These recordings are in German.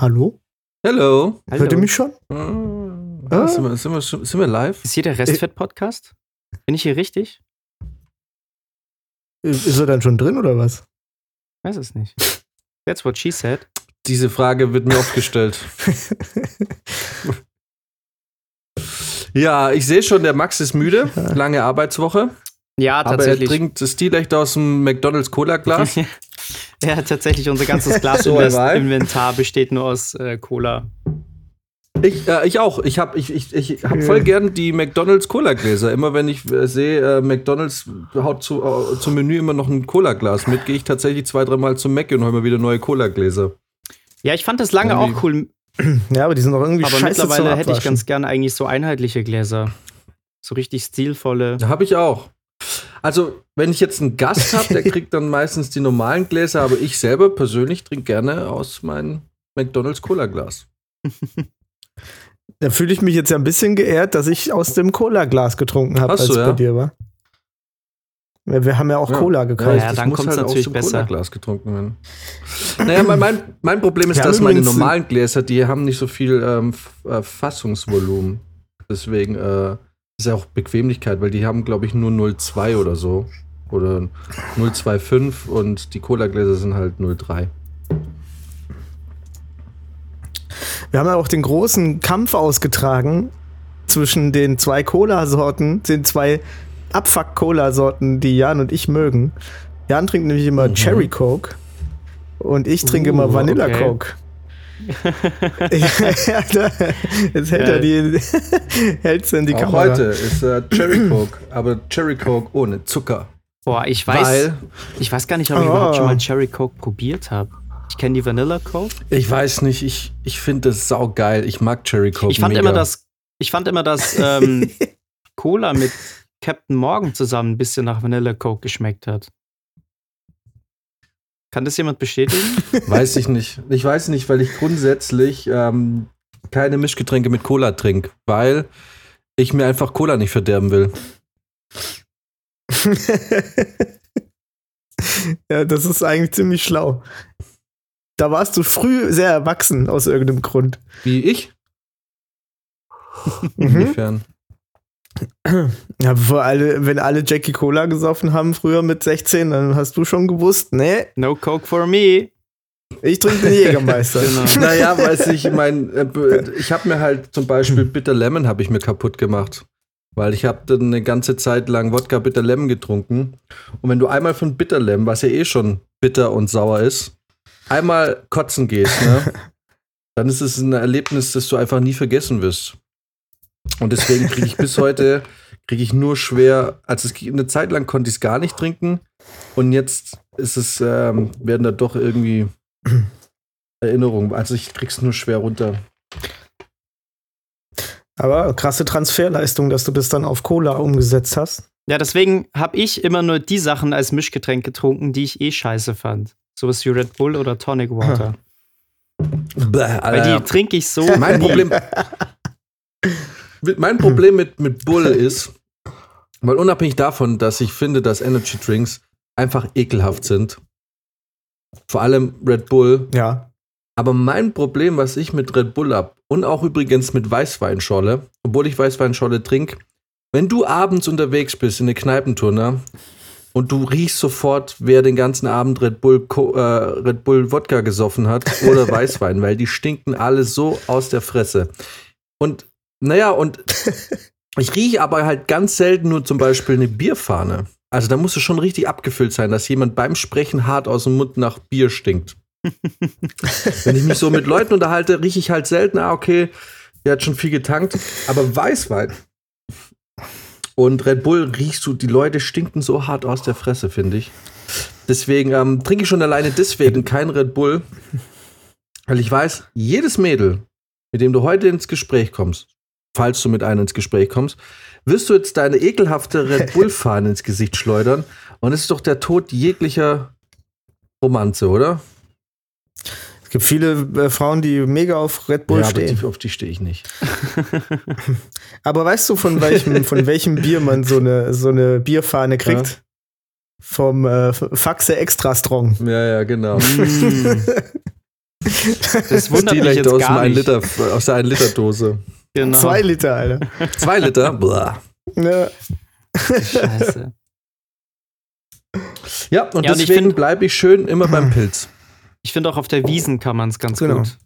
Hallo? Hello. Hört ihr mich schon? Ah, sind, wir, sind, wir, sind wir live? Ist hier der Restfett-Podcast? Bin ich hier richtig? Ist ist er dann schon drin oder was? Weiß es nicht. That's what she said. Diese Frage wird mir oft gestellt. Ja, ich sehe schon, der Max ist müde. Lange Arbeitswoche. Ja, Aber er tatsächlich. trinkt stilecht aus dem McDonalds Cola-Glas. ja, tatsächlich. Unser ganzes. Glasinventar besteht nur aus äh, Cola. Ich, äh, ich auch. Ich habe ich, ich, ich hab voll gern die McDonalds Cola-Gläser. Immer wenn ich äh, sehe, äh, McDonalds haut zu, äh, zum Menü immer noch ein Cola-Glas mit, gehe ich tatsächlich zwei, dreimal zum Mac und hole mir wieder neue Cola-Gläser. Ja, ich fand das lange Irgendwie- auch cool, Ja, aber die sind doch irgendwie aber scheiße mittlerweile hätte ich ganz gerne eigentlich so einheitliche Gläser. So richtig stilvolle. Da habe ich auch. Also, wenn ich jetzt einen Gast habe, der kriegt dann meistens die normalen Gläser, aber ich selber persönlich trinke gerne aus meinem McDonalds Cola-Glas. Da fühle ich mich jetzt ja ein bisschen geehrt, dass ich aus dem Cola-Glas getrunken habe, als du, es ja? bei dir war. Ja, wir haben ja auch Ja. Cola gekauft. Ja, dann kommt's natürlich dem besser. Cola-Glas getrunken werden. Naja, mein, mein, mein Problem ist, dass meine normalen Gläser, die haben nicht so viel ähm, äh, Fassungsvolumen. Deswegen äh, ist ja auch Bequemlichkeit, weil die haben, glaube ich, nur 0,2 oder so. Oder 0,25 und die Cola-Gläser sind halt 0,3. Wir haben ja auch den großen Kampf ausgetragen zwischen den zwei Cola-Sorten, den zwei Abfuck-Cola-Sorten, die Jan und ich mögen. Jan trinkt nämlich immer Cherry Coke und ich trinke immer Uh, Vanilla okay. Coke. ja, da- jetzt hält er die, hält's in die Auch Kamera. heute ist äh, Cherry Coke, aber Cherry Coke ohne Zucker. Boah, ich weiß, Weil ich weiß gar nicht, ob ich Oh. überhaupt schon mal Cherry Coke probiert habe. Ich kenne die Vanilla Coke. ich weiß nicht, ich, ich finde das saugeil. Ich mag Cherry Coke. Ich fand mega. immer, dass ich fand immer, dass ähm, Cola mit Captain Morgan zusammen ein bisschen nach Vanilla Coke geschmeckt hat. Kann das jemand bestätigen? Weiß ich nicht. Ich weiß nicht, weil ich grundsätzlich ähm, keine Mischgetränke mit Cola trinke, weil ich mir einfach Cola nicht verderben will. ja, das ist eigentlich ziemlich schlau. Da warst du früh sehr erwachsen aus irgendeinem Grund. Wie ich? Mhm. Inwiefern? Ja, bevor alle, wenn alle Jackie Cola gesoffen haben früher mit 16, dann hast du schon gewusst, nee, No Coke for me. ich trinke den Jägermeister. Genau. naja, weiß ich, ich mein, äh, ich habe mir halt zum Beispiel Bitter Lemon habe ich mir kaputt gemacht. Weil ich habe dann eine ganze Zeit lang Wodka Bitter Lemon getrunken. Und wenn du einmal von Bitter Lemon, was ja eh schon bitter und sauer ist, einmal kotzen gehst, ne, dann ist es ein Erlebnis, das du einfach nie vergessen wirst. Und deswegen kriege ich bis heute, kriege ich nur schwer, also es, eine Zeit lang konnte ich es gar nicht trinken. Und jetzt ist es, ähm, werden da doch irgendwie Erinnerungen. Also ich krieg's nur schwer runter. Aber krasse Transferleistung, dass du das dann auf Cola umgesetzt hast. Ja, deswegen habe ich immer nur die Sachen als Mischgetränk getrunken, die ich eh scheiße fand. Sowas wie Red Bull oder Tonic Water. Bäh, Weil Alter. die trinke ich so. mein nie. Problem, mein Problem mit, mit Bull ist, weil unabhängig davon, dass ich finde, dass Energy Drinks einfach ekelhaft sind, vor allem Red Bull, Ja. aber mein Problem, was ich mit Red Bull hab und auch übrigens mit Weißweinschorle, obwohl ich Weißweinschorle trinke, wenn du abends unterwegs bist in eine Kneipentour, ne, und du riechst sofort, wer den ganzen Abend Red Bull, äh, Red Bull Wodka gesoffen hat oder Weißwein, weil die stinken alle so aus der Fresse. Und naja, und ich rieche aber halt ganz selten nur zum Beispiel eine Bierfahne. Also da muss es schon richtig abgefüllt sein, dass jemand beim Sprechen hart aus dem Mund nach Bier stinkt. Wenn ich mich so mit Leuten unterhalte, rieche ich halt selten, ah, okay, Der hat schon viel getankt. Aber Weißwein und Red Bull riechst du, die Leute stinken so hart aus der Fresse, finde ich. Deswegen ähm, trinke ich schon alleine deswegen kein Red Bull. Weil ich weiß, jedes Mädel, mit dem du heute ins Gespräch kommst, falls du mit einem ins Gespräch kommst, wirst du jetzt deine ekelhafte Red Bull-Fahne ins Gesicht schleudern. Und es ist doch der Tod jeglicher Romanze, oder? Es gibt viele äh, Frauen, die mega auf Red Bull ja, aber stehen. die, auf die stehe ich nicht. Aber weißt du, von welchem, von welchem Bier man so eine, so eine Bierfahne kriegt? Vom äh, Faxe Extra Strong. Ja, ja, genau. Mm. Das wundert Die mich leicht jetzt aus, gar nicht. Liter, aus der 1 Liter Dose. Genau. Zwei Liter, Alter. Zwei Liter? Blah. Ja. Scheiße. Ja, und Ja, deswegen bleibe ich schön immer beim Pilz. Ich finde auch auf der Wiesen kann man es ganz Genau. gut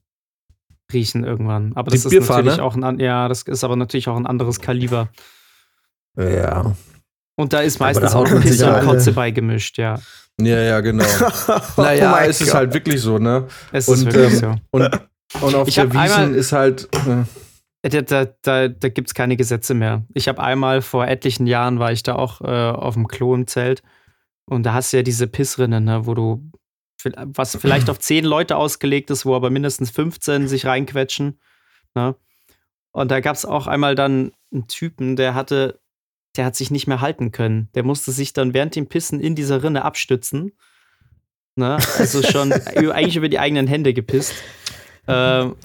riechen irgendwann. Aber Die das ist natürlich auch ein, an- ja, das ist aber natürlich auch ein anderes Kaliber. Ja. Und da ist meistens auch und alle- Kotze beigemischt, ja. Ja, ja, genau. Oh naja, mein es ist Gott. halt wirklich so, ne? Es Und, ist wirklich ähm, so. Und, und auf Ich der Wiesen ist halt. Äh, Da, da, da, gibt es keine Gesetze mehr. Ich habe einmal vor etlichen Jahren war ich da auch äh, auf dem Klo im Zelt und da hast du ja diese Pissrinnen, ne, wo du was vielleicht auf zehn Leute ausgelegt ist, wo aber mindestens 15 sich reinquetschen. Ne? Und da gab es auch einmal dann einen Typen, der hatte, der hat sich nicht mehr halten können. Der musste sich dann während dem Pissen in dieser Rinne abstützen. Ne? Also schon eigentlich über die eigenen Hände gepisst. Ähm,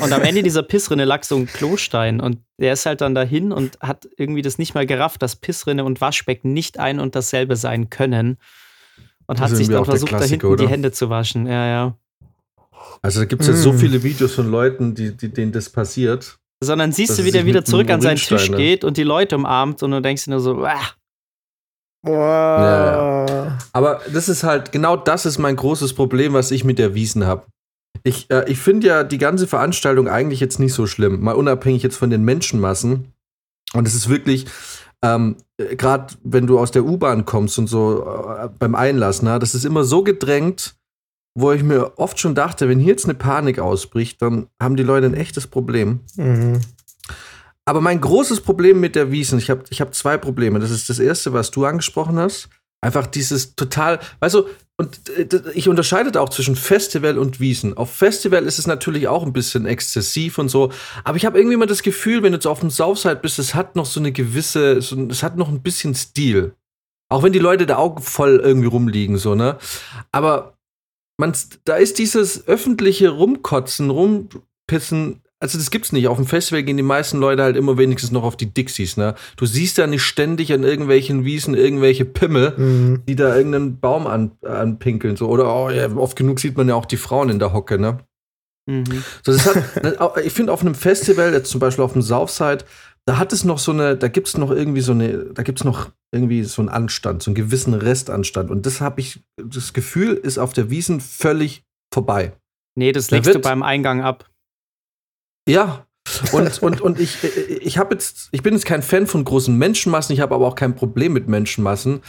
und am Ende dieser Pissrinne lag so ein Klostein und der ist halt dann dahin und hat irgendwie das nicht mal gerafft, dass Pissrinne und Waschbecken nicht ein und dasselbe sein können. Und Das hat sich dann versucht, da hinten die oder? Hände zu waschen. Ja, ja. also da gibt es ja so Mm. viele Videos von Leuten, die, die, denen das passiert. Sondern siehst du, wie der wieder zurück an seinen Tisch geht und die Leute umarmt und du denkst dir nur so, ah, Boah. Aber das ist halt, genau das ist mein großes Problem, was ich mit der Wiesen habe. Ich, äh, ich finde ja die ganze Veranstaltung eigentlich jetzt nicht so schlimm, mal unabhängig jetzt von den Menschenmassen. Und es ist wirklich, ähm, gerade wenn du aus der U-Bahn kommst und so äh, beim Einlass, na, das ist immer so gedrängt, wo ich mir oft schon dachte, wenn hier jetzt eine Panik ausbricht, dann haben die Leute ein echtes Problem. Mhm. Aber mein großes Problem mit der Wiesen, ich habe ich hab zwei Probleme. Das ist das erste, was du angesprochen hast. Einfach dieses total, weißt du, und äh, ich unterscheide da auch zwischen Festival und Wiesen. Auf Festival ist es natürlich auch ein bisschen exzessiv und so, aber ich habe irgendwie immer das Gefühl, wenn du jetzt auf dem Southside bist, es hat noch so eine gewisse, so, es hat noch ein bisschen Stil. Auch wenn die Leute da auch voll irgendwie rumliegen, so, ne? Aber man, da ist dieses öffentliche Rumkotzen, Rumpissen, also das gibt's nicht. Auf dem Festival gehen die meisten Leute halt immer wenigstens noch auf die Dixies, ne? Du siehst da nicht ständig an irgendwelchen Wiesen irgendwelche Pimmel, Mhm. die da irgendeinen Baum an, anpinkeln, so. Oder oh, ja, oft genug sieht man ja auch die Frauen in der Hocke, ne? mhm. So, das hat, ich finde auf einem Festival, jetzt zum Beispiel auf dem Southside, da hat es noch so eine, da gibt es noch irgendwie so eine, da gibt es noch irgendwie so einen Anstand, so einen gewissen Restanstand. Und das habe ich, das Gefühl ist auf der Wiesen völlig vorbei. nee, das Da legst du beim Eingang ab. Ja. Und, und, und ich, ich habe jetzt, ich bin jetzt kein Fan von großen Menschenmassen, ich habe aber auch kein Problem mit Menschenmassen.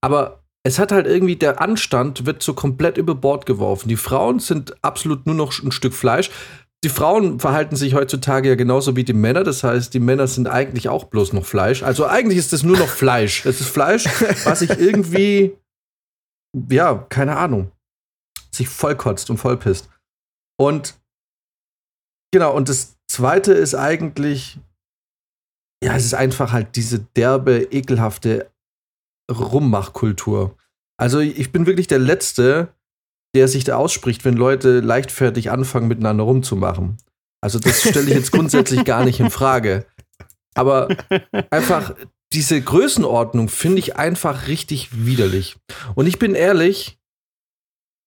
Aber es hat halt irgendwie, der Anstand wird so komplett über Bord geworfen. Die Frauen sind absolut nur noch ein Stück Fleisch. Die Frauen verhalten sich heutzutage ja genauso wie die Männer. Das heißt, die Männer sind eigentlich auch bloß noch Fleisch. Also eigentlich ist es nur noch Fleisch. Es ist Fleisch, was sich irgendwie, ja, keine Ahnung, sich vollkotzt und vollpisst. Und genau, und das zweite ist eigentlich, ja, es ist einfach halt diese derbe, ekelhafte Rummachkultur. Also ich bin wirklich der Letzte, der sich da ausspricht, wenn Leute leichtfertig anfangen, miteinander rumzumachen. Also das stelle ich jetzt grundsätzlich gar nicht in Frage. Aber einfach diese Größenordnung finde ich einfach richtig widerlich. Und ich bin ehrlich,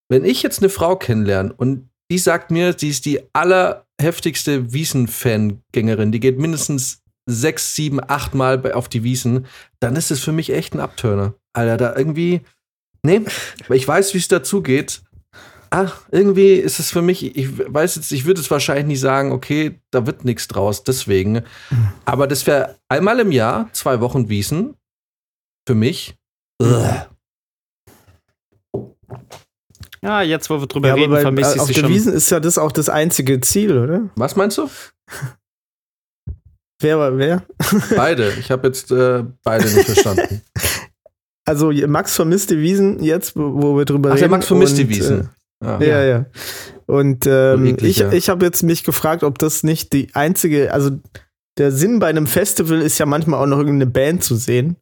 wenn ich jetzt eine Frau kennenlerne und die sagt mir, sie ist die allerheftigste Wiesen-Fangängerin, die geht mindestens sechs, sieben, acht Mal auf die Wiesen, dann ist es für mich echt ein Abturner. Alter, da irgendwie, nee, ich weiß, wie es dazu geht. Ah, irgendwie ist es für mich, ich weiß jetzt, ich würde es wahrscheinlich nicht sagen, okay, da wird nichts draus, deswegen. Aber das wäre einmal im Jahr, zwei Wochen Wiesen, für mich. Ugh. Ja, jetzt, wo wir drüber Ja, reden, bei, vermisse ich auf sie der schon. Wiesen ist ja das auch das einzige Ziel, oder? Was meinst du? Wer war wer? Beide. Ich habe jetzt äh, beide nicht verstanden. Also Max vermisst die Wiesen jetzt, wo, wo wir drüber Ach, reden. der Max vermisst und, die Wiesen. Ah. Äh, ja, ja. Und ähm, eklig, ich, ja. ich habe jetzt mich gefragt, ob das nicht die einzige, also der Sinn bei einem Festival ist ja manchmal auch noch irgendeine Band zu sehen.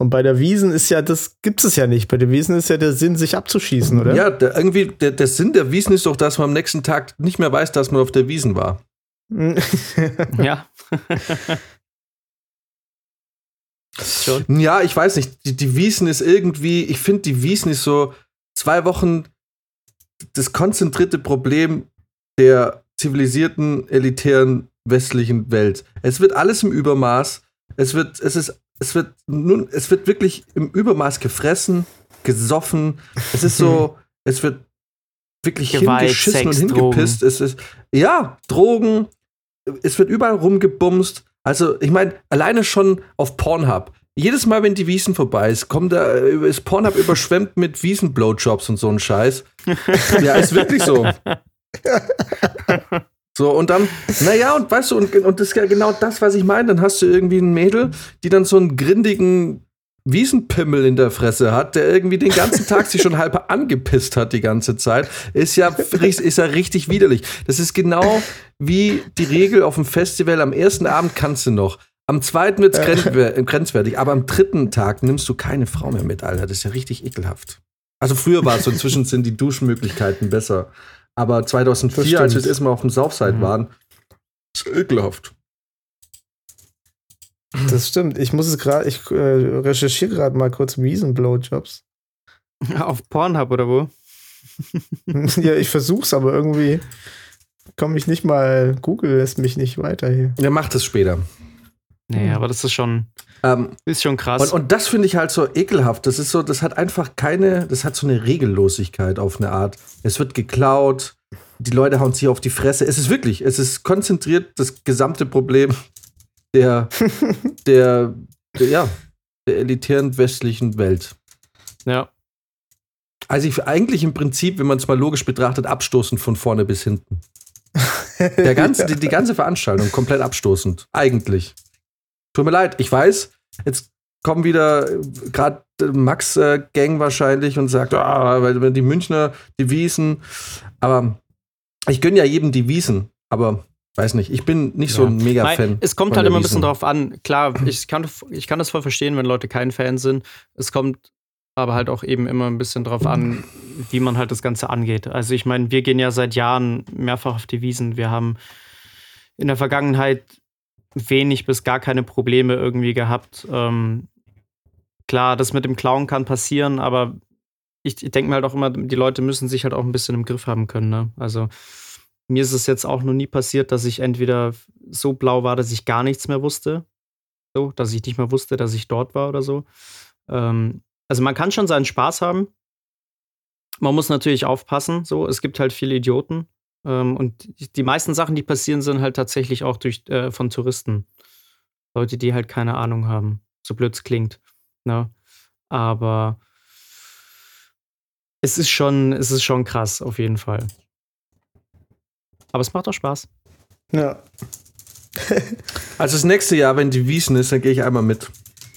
Und bei der Wiesen ist ja, das gibt es ja nicht. Bei der Wiesen ist ja der Sinn, sich abzuschießen, oder? Ja, der, irgendwie, der, der Sinn der Wiesen ist doch, dass man am nächsten Tag nicht mehr weiß, dass man auf der Wiesen war. Ja. Schon. Ja, ich weiß nicht. Die, die Wiesen ist irgendwie, ich finde, die Wiesen ist so zwei Wochen das konzentrierte Problem der zivilisierten, elitären westlichen Welt. Es wird alles im Übermaß. Es wird, es ist, es wird nun, es wird wirklich im Übermaß gefressen, gesoffen. Es ist so, es wird wirklich Gewalt, hingeschissen und Sex, hingepisst. Es ist, ja, Drogen. Es wird überall rumgebumst. Also, ich meine, alleine schon auf Pornhub. Jedes Mal, wenn die Wiesen vorbei ist, kommt da, ist Pornhub überschwemmt mit Wiesen-Blowjobs und so ein Scheiß. ja, ist wirklich so. So, und dann, naja, und weißt du, und, und das ist ja genau das, was ich meine. Dann hast du irgendwie ein Mädel, die dann so einen grindigen Wiesenpimmel in der Fresse hat, der irgendwie den ganzen Tag sich schon halb angepisst hat die ganze Zeit, ist ja, ist ja richtig widerlich. Das ist genau wie die Regel auf dem Festival. Am ersten Abend kannst du noch. Am zweiten wird es grenzwertig, aber am dritten Tag nimmst du keine Frau mehr mit, Alter. Das ist ja richtig ekelhaft. Also früher war es so, inzwischen sind die Duschmöglichkeiten besser. Aber 2004, Das als wir das erste Mal auf dem Southside Mhm. waren, ist ekelhaft. Das stimmt. Ich muss es gerade, ich äh, recherchiere gerade mal kurz Wiesen-Blowjobs. Auf Pornhub oder wo? ja, ich versuch's, aber irgendwie komme ich nicht mal, Google lässt mich nicht weiter hier. Ja, macht es später. Nee, aber das ist schon, Ähm, ist schon krass. und, und das finde ich halt so ekelhaft. Das ist so, das hat einfach keine, das hat so eine Regellosigkeit auf eine Art. Es wird geklaut, die Leute hauen sich auf die Fresse. Es ist wirklich, es ist konzentriert das gesamte Problem der, der, der ja, der elitären westlichen Welt. ja. Also ich eigentlich im Prinzip, wenn man es mal logisch betrachtet, abstoßend von vorne bis hinten. Der ganze, die, die ganze Veranstaltung komplett abstoßend. Eigentlich. Tut mir leid, ich weiß, jetzt kommen wieder gerade Max-Gang wahrscheinlich und sagt, ah, weil die Münchner, die Wiesen. Aber ich gönne ja jedem die Wiesen, aber weiß nicht, ich bin nicht so ein Mega-Fan. Es kommt halt immer ein bisschen drauf an. Klar, ich kann, ich kann das voll verstehen, wenn Leute kein Fan sind. Es kommt aber halt auch eben immer ein bisschen drauf an, wie man halt das Ganze angeht. Also ich meine, wir gehen ja seit Jahren mehrfach auf die Wiesen. Wir haben in der Vergangenheit wenig bis gar keine Probleme irgendwie gehabt. Ähm, klar, das mit dem Klauen kann passieren, aber ich, ich denke mir halt auch immer, die Leute müssen sich halt auch ein bisschen im Griff haben können. Ne? Also mir ist es jetzt auch noch nie passiert, dass ich entweder so blau war, dass ich gar nichts mehr wusste. So, dass ich nicht mehr wusste, dass ich dort war oder so. Ähm, also man kann schon seinen Spaß haben. Man muss natürlich aufpassen. So, es gibt halt viele Idioten. Ähm, und die- meisten Sachen, die passieren, sind halt tatsächlich auch durch, äh, von Touristen. Leute, die halt keine Ahnung haben. So blöd es klingt. Ne? Aber es ist schon, es ist schon krass, auf jeden Fall. Aber es macht auch Spaß. Ja. Also das nächste Jahr, wenn die Wiesen ist, dann gehe ich einmal mit.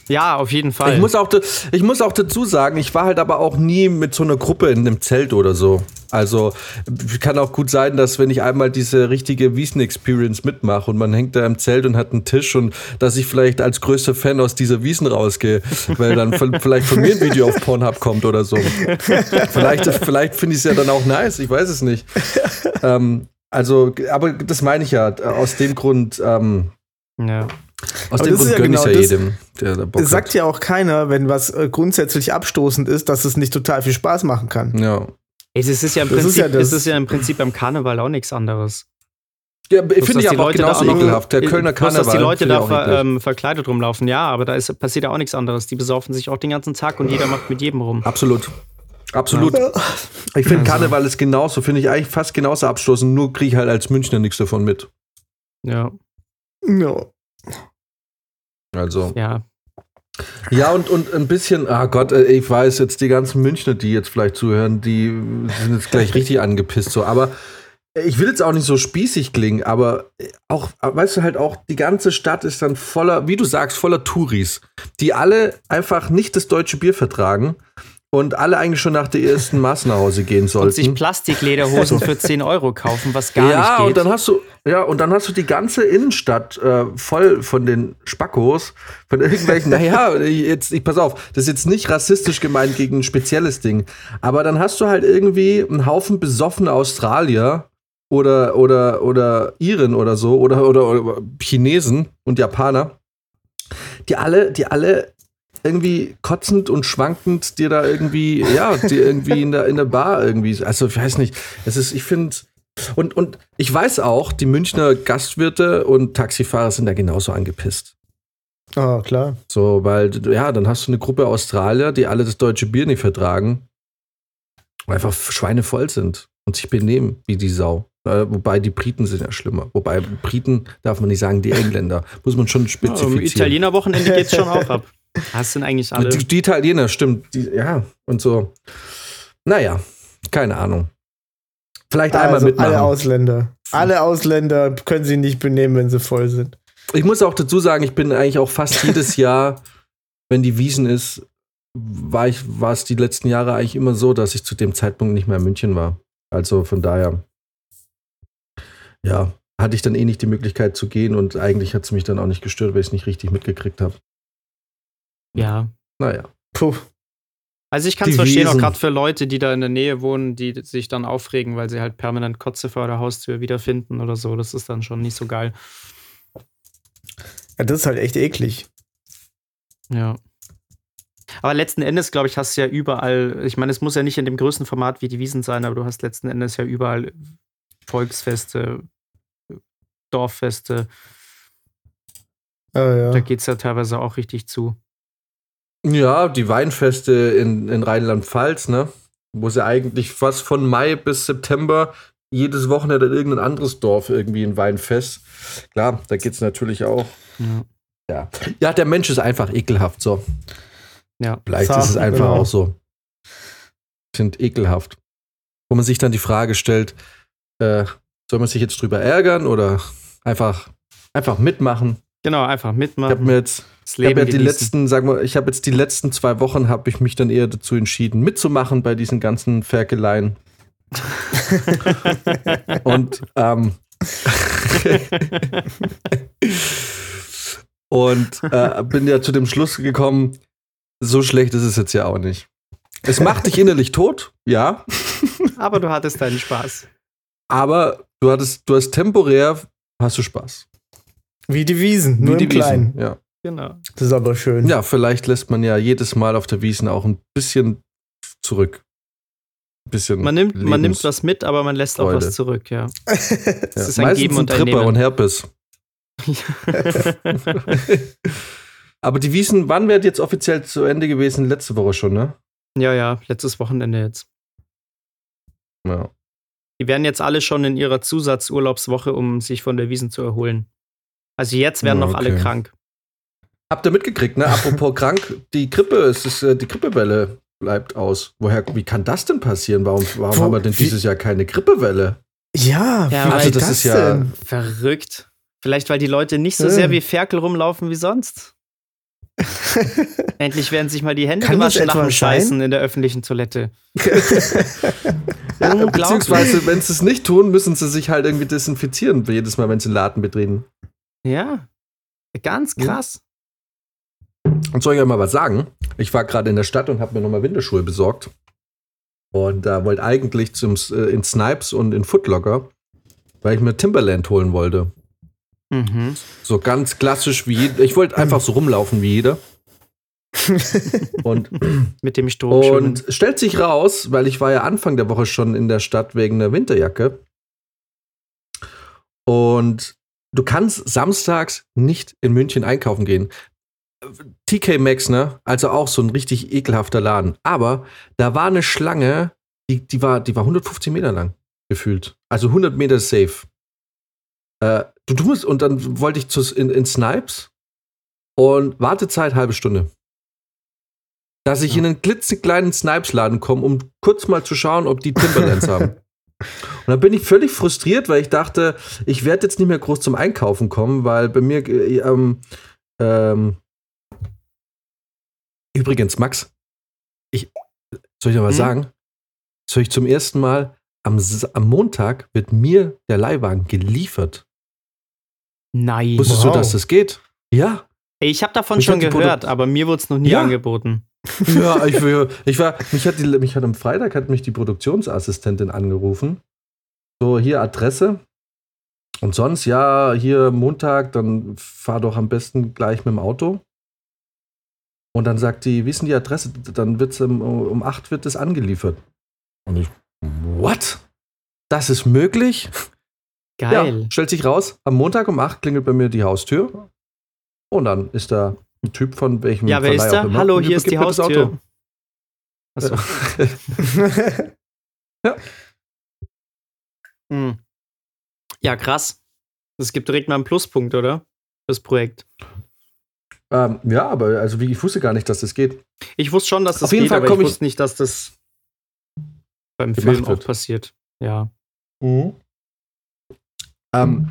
Ja, auf jeden Fall. Ich muss, auch, ich muss auch dazu sagen, ich war halt aber auch nie mit so einer Gruppe in einem Zelt oder so. Also kann auch gut sein, dass wenn ich einmal diese richtige Wiesen-Experience mitmache und man hängt da im Zelt und hat einen Tisch und dass ich vielleicht als größter Fan aus dieser Wiesen rausgehe, weil dann vielleicht von mir ein Video auf Pornhub kommt oder so. Vielleicht, vielleicht finde ich es ja dann auch nice, ich weiß es nicht. Ähm, also, aber das meine ich ja, aus dem Grund, ähm, ja. Aus Aber dem Grund ja gönne ich genau ja das- jedem, der da Bock Es sagt hat. ja auch keiner, wenn was äh, grundsätzlich abstoßend ist, dass es nicht total viel Spaß machen kann. Ja. Es ist ja im Das ist Prinzip, ja das- es ist ja im Prinzip beim Karneval auch nichts anderes. Ja, Bloß, finde ich aber auch genauso ekelhaft. Der Kölner bloß, Karneval. dass die Leute ich da auch ver, ähm, verkleidet rumlaufen, ja, aber da ist, passiert ja auch nichts anderes. Die besaufen sich auch den ganzen Tag und jeder macht mit jedem rum. Absolut. Absolut. Ich finde Also- Karneval ist genauso, finde ich eigentlich fast genauso abstoßend, nur kriege ich halt als Münchner nichts davon mit. Ja, Ja. Also. ja. Ja, und, und ein bisschen, ah Gott, äh, ich weiß jetzt, die ganzen Münchner, die jetzt vielleicht zuhören, die sind jetzt gleich richtig angepisst so, aber ich will jetzt auch nicht so spießig klingen, aber auch, weißt du, halt auch, die ganze Stadt ist dann voller, wie du sagst, voller Touris, die alle einfach nicht das deutsche Bier vertragen und alle eigentlich schon nach der ersten Maß nach Hause gehen sollten. Und sich Plastiklederhosen für 10 Euro kaufen, was gar ja, nicht geht. und dann hast du, ja, und dann hast du die ganze Innenstadt äh, voll von den Spackos, von irgendwelchen, naja, jetzt, ich pass auf, das ist jetzt nicht rassistisch gemeint gegen ein spezielles Ding, aber dann hast du halt irgendwie einen Haufen besoffene Australier oder, oder, oder Iren oder so, oder, oder, oder Chinesen und Japaner, die alle, die alle irgendwie kotzend und schwankend dir da irgendwie, ja, die irgendwie in der, in der Bar irgendwie, also ich weiß nicht, es ist, ich finde, und, und ich weiß auch, die Münchner Gastwirte und Taxifahrer sind da genauso angepisst. Oh, klar. So, weil, ja, dann hast du eine Gruppe Australier, die alle das deutsche Bier nicht vertragen, einfach schweinevoll sind und sich benehmen wie die Sau. Äh, wobei die Briten sind ja schlimmer. Wobei Briten darf man nicht sagen, die Engländer. Muss man schon Ja, Am spezifizieren. Italiener-Wochenende geht's schon auch ab. Das sind eigentlich alle. Die, die Italiener, stimmt. Die, ja, und so. Naja, keine Ahnung. Vielleicht einmal also mitmachen. alle Ausländer. Alle Ausländer können sich nicht benehmen, wenn sie voll sind. Ich muss auch dazu sagen, ich bin eigentlich auch fast jedes Jahr, wenn die Wiesen ist, war ich, war es die letzten Jahre eigentlich immer so, dass ich zu dem Zeitpunkt nicht mehr in München war. Also von daher, ja, hatte ich dann eh nicht die Möglichkeit zu gehen und eigentlich hat es mich dann auch nicht gestört, weil ich es nicht richtig mitgekriegt habe. Ja. Naja. Puh. Also ich kann es verstehen, auch gerade für Leute, die da in der Nähe wohnen, die sich dann aufregen, weil sie halt permanent Kotze vor der Haustür wiederfinden oder so. Das ist dann schon nicht so geil. Ja, das ist halt echt eklig. Ja. Aber letzten Endes, glaube ich, hast du ja überall, ich meine, es muss ja nicht in dem größten Format wie die Wiesen sein, aber du hast letzten Endes ja überall Volksfeste, Dorffeste. Ah, ja. Da geht es ja teilweise auch richtig zu. Ja, die Weinfeste in, in Rheinland-Pfalz, ne? Wo sie eigentlich fast von Mai bis September jedes Wochenende in irgendein anderes Dorf irgendwie ein Weinfest. Klar, da geht's natürlich auch. Ja. Ja. ja, der Mensch ist einfach ekelhaft, so. ja. Vielleicht Sachen, ist es einfach genau. auch so. Sind ekelhaft. Wo man sich dann die Frage stellt, äh, soll man sich jetzt drüber ärgern oder einfach, einfach mitmachen? Genau, einfach Ich habe mitmachen. mir jetzt ich habe ja die letzten, sagen wir, ich habe jetzt die letzten zwei Wochen habe ich mich dann eher dazu entschieden, mitzumachen bei diesen ganzen Ferkeleien. Und ähm, und äh, bin ja zu dem Schluss gekommen, so schlecht ist es jetzt ja auch nicht. Es macht dich innerlich tot, ja, Aber du hattest deinen Spaß. aber du hattest, du hast temporär hast du Spaß. Wie die Wiesen, Wie nur die im Kleinen. Wiesen, ja. Genau. Das ist aber schön. ja, vielleicht lässt man ja jedes Mal auf der Wiesen auch ein bisschen zurück. Ein bisschen. Man nimmt, man nimmt was mit, aber man lässt auch was zurück, ja. Ja, Es ist ein meistens Geben und ein Tripper und Herpes. Aber die Wiesen, wann wäre jetzt offiziell zu Ende gewesen? Letzte Woche schon, ne? ja, ja, letztes Wochenende jetzt. Ja. Die werden jetzt alle schon in ihrer Zusatzurlaubswoche, um sich von der Wiesen zu erholen. Also jetzt werden Ja, noch alle krank. Habt ihr mitgekriegt, ne? Apropos krank, die Grippe, es ist, äh, die Grippewelle bleibt aus. Woher, wie kann das denn passieren? Warum, warum Wo- haben wir denn wie- dieses Jahr keine Grippewelle? Ja, Ja, wie also das das, ist ja- denn? Verrückt. Vielleicht, weil die Leute nicht so Ja. sehr wie Ferkel rumlaufen wie sonst. Endlich werden sich mal die Hände Kann gewaschen nach dem Scheißen in der öffentlichen Toilette. Beziehungsweise, wenn sie es nicht tun, müssen sie sich halt irgendwie desinfizieren, jedes Mal, wenn sie den Laden betreten. Ja. Ganz krass. Und soll ich euch mal was sagen? Ich war gerade in der Stadt und habe mir nochmal Winterschuhe besorgt. Und da wollte eigentlich zum, äh, in Snipes und in Footlocker, weil ich mir Timberland holen wollte. Mhm. So ganz klassisch wie jeder. Ich wollte einfach so rumlaufen wie jeder. Und, Mit dem Strom. und stellt sich raus, weil ich war ja Anfang der Woche schon in der Stadt wegen der Winterjacke. Und du kannst samstags nicht in München einkaufen gehen. TK Maxx, ne? Also auch so ein richtig ekelhafter Laden. Aber da war eine Schlange, die, die, war, die war 150 Meter lang gefühlt. Also 100 Meter safe. Äh, du, du musst, und dann wollte ich zu, in, in Snipes und Wartezeit halbe Stunde. Dass ich Ja. in einen klitzekleinen Snipes-Laden komme, um kurz mal zu schauen, ob die Timberlands haben. Und dann bin ich völlig frustriert, weil ich dachte, ich werde jetzt nicht mehr groß zum Einkaufen kommen, weil bei mir, äh, ähm, ähm, übrigens, Max, ich, soll ich noch was Hm? sagen? Soll ich zum ersten Mal am, am Montag wird mir der Leihwagen geliefert. Nein. Wusstest Wow. du, dass das geht? Ja. Ey, ich habe davon Ich schon gehört, aber mir wurde es noch nie Ja. angeboten. Ja, ich, war- ich war, mich hat, die, mich hat am Freitag hat mich die Produktionsassistentin angerufen. So, hier Adresse. Und sonst, ja, hier Montag, dann fahr doch am besten gleich mit dem Auto. Und dann sagt die, wie ist denn die Adresse? Dann wird's um, um 8 wird es angeliefert. Und ich, what? Das ist möglich? Geil. Ja, stellt sich raus, am Montag um 8 klingelt bei mir die Haustür. Und dann ist da ein Typ von welchem Ja, wer ist Verleih auch da? Hallo, hier ist die das Haustür. Achso. Hm. Ja, krass. Das gibt direkt mal einen Pluspunkt, oder? Das Projekt. Ähm, ja, aber also wie, ich wusste gar nicht, dass das geht. Ich wusste schon, dass das Auf jeden geht, Fall aber ich wusste nicht, dass das beim Film auch wird. passiert. Ja. Ähm,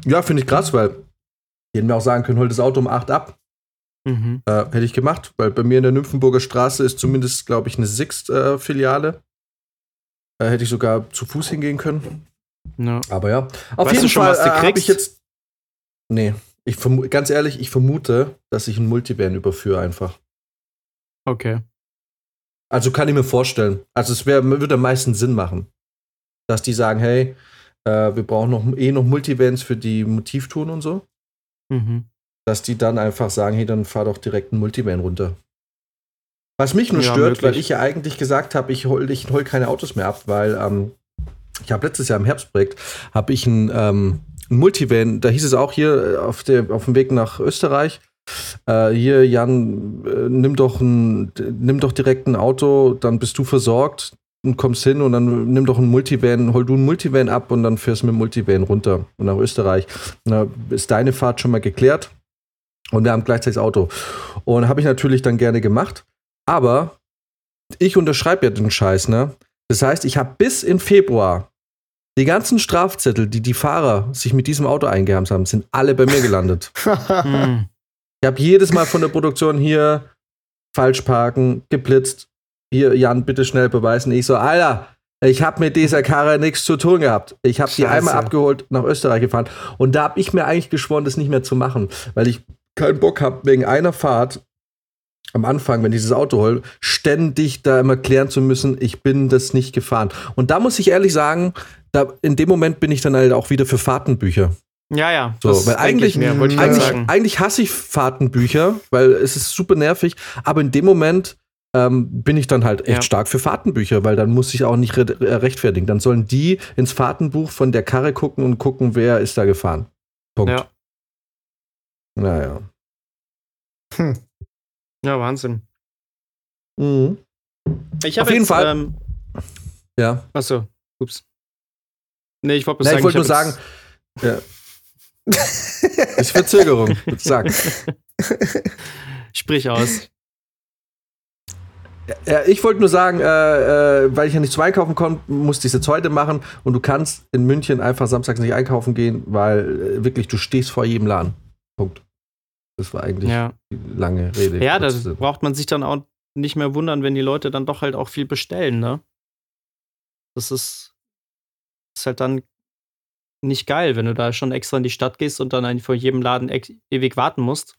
ja, finde ich krass, weil hätten mir auch sagen können, hol das Auto um 8 ab. Mhm. Äh, hätte ich gemacht, weil bei mir in der Nymphenburger Straße ist zumindest, glaube ich, eine Sixt-Filiale. äh, hätte ich sogar zu Fuß hingehen können. Ja. Aber ja. Auf Weißt jeden schon, Fall äh, habe ich jetzt. Nee. Ich ganz ehrlich, ich vermute, dass ich ein Multivan überführe einfach. Okay. Also kann ich mir vorstellen. Also es wär, würde am meisten Sinn machen. Dass die sagen, hey, äh, wir brauchen noch, eh noch Multivans für die Motivtouren und so. Mhm. Dass die dann einfach sagen, hey, dann fahr doch direkt ein Multivan runter. Was mich nur Ja, stört, möglich. weil ich ja eigentlich gesagt habe, ich hol, ich hol keine Autos mehr ab, weil ähm, ich habe letztes Jahr im Herbstprojekt habe ich ein, ähm, ein Multivan, da hieß es auch hier äh, auf, der, auf dem Weg nach Österreich, äh, hier Jan, äh, nimm doch ein, nimm doch direkt ein Auto, dann bist du versorgt und kommst hin und dann nimm doch ein Multivan, hol du ein Multivan ab und dann fährst du mit dem Multivan runter und nach Österreich. Na, ist deine Fahrt schon mal geklärt und wir haben gleichzeitig das Auto. Und habe ich natürlich dann gerne gemacht, aber ich unterschreibe ja den Scheiß, ne? Das heißt, ich habe bis in Februar die ganzen Strafzettel, die die Fahrer sich mit diesem Auto eingehamst haben, sind alle bei mir gelandet. Hm. Ich habe jedes Mal von der Produktion hier falsch parken, geblitzt. Hier, Jan, bitte schnell beweisen. Ich so, Alter, ich habe mit dieser Karre nichts zu tun gehabt. Ich habe die einmal abgeholt, nach Österreich gefahren. Und da habe ich mir eigentlich geschworen, das nicht mehr zu machen, weil ich keinen Bock habe, wegen einer Fahrt am Anfang, wenn ich dieses Auto hol, ständig da immer klären zu müssen, ich bin das nicht gefahren. Und da muss ich ehrlich sagen, da, in dem Moment bin ich dann halt auch wieder für Fahrtenbücher. Ja, ja. So, weil eigentlich, grad eigentlich, eigentlich hasse ich Fahrtenbücher, weil es ist super nervig, aber in dem Moment ähm, bin ich dann halt echt Ja. stark für Fahrtenbücher, weil dann muss ich auch nicht re äh, rechtfertigen. Dann sollen die ins Fahrtenbuch von der Karre gucken und gucken, wer ist da gefahren. Punkt. Ja. Naja. Ja, Wahnsinn. Mhm. Ich Auf hab jeden jetzt, Fall. Ähm, Ja. achso, ups. Nee, ich wollte sagen, ich wollte nur sagen, ja. ist Verzögerung, jetzt- Sprich aus. Ja, ich wollte nur sagen, äh, äh, weil ich ja nicht zum Einkaufen konnte, musste ich es jetzt heute machen. Und du kannst in München einfach samstags nicht einkaufen gehen, weil äh, wirklich du stehst vor jedem Laden. Punkt. Das war eigentlich Ja. die lange Rede. Ja, da braucht man sich dann auch nicht mehr wundern, wenn die Leute dann doch halt auch viel bestellen, ne? Das ist, ist halt dann nicht geil, wenn du da schon extra in die Stadt gehst und dann vor jedem Laden ewig warten musst.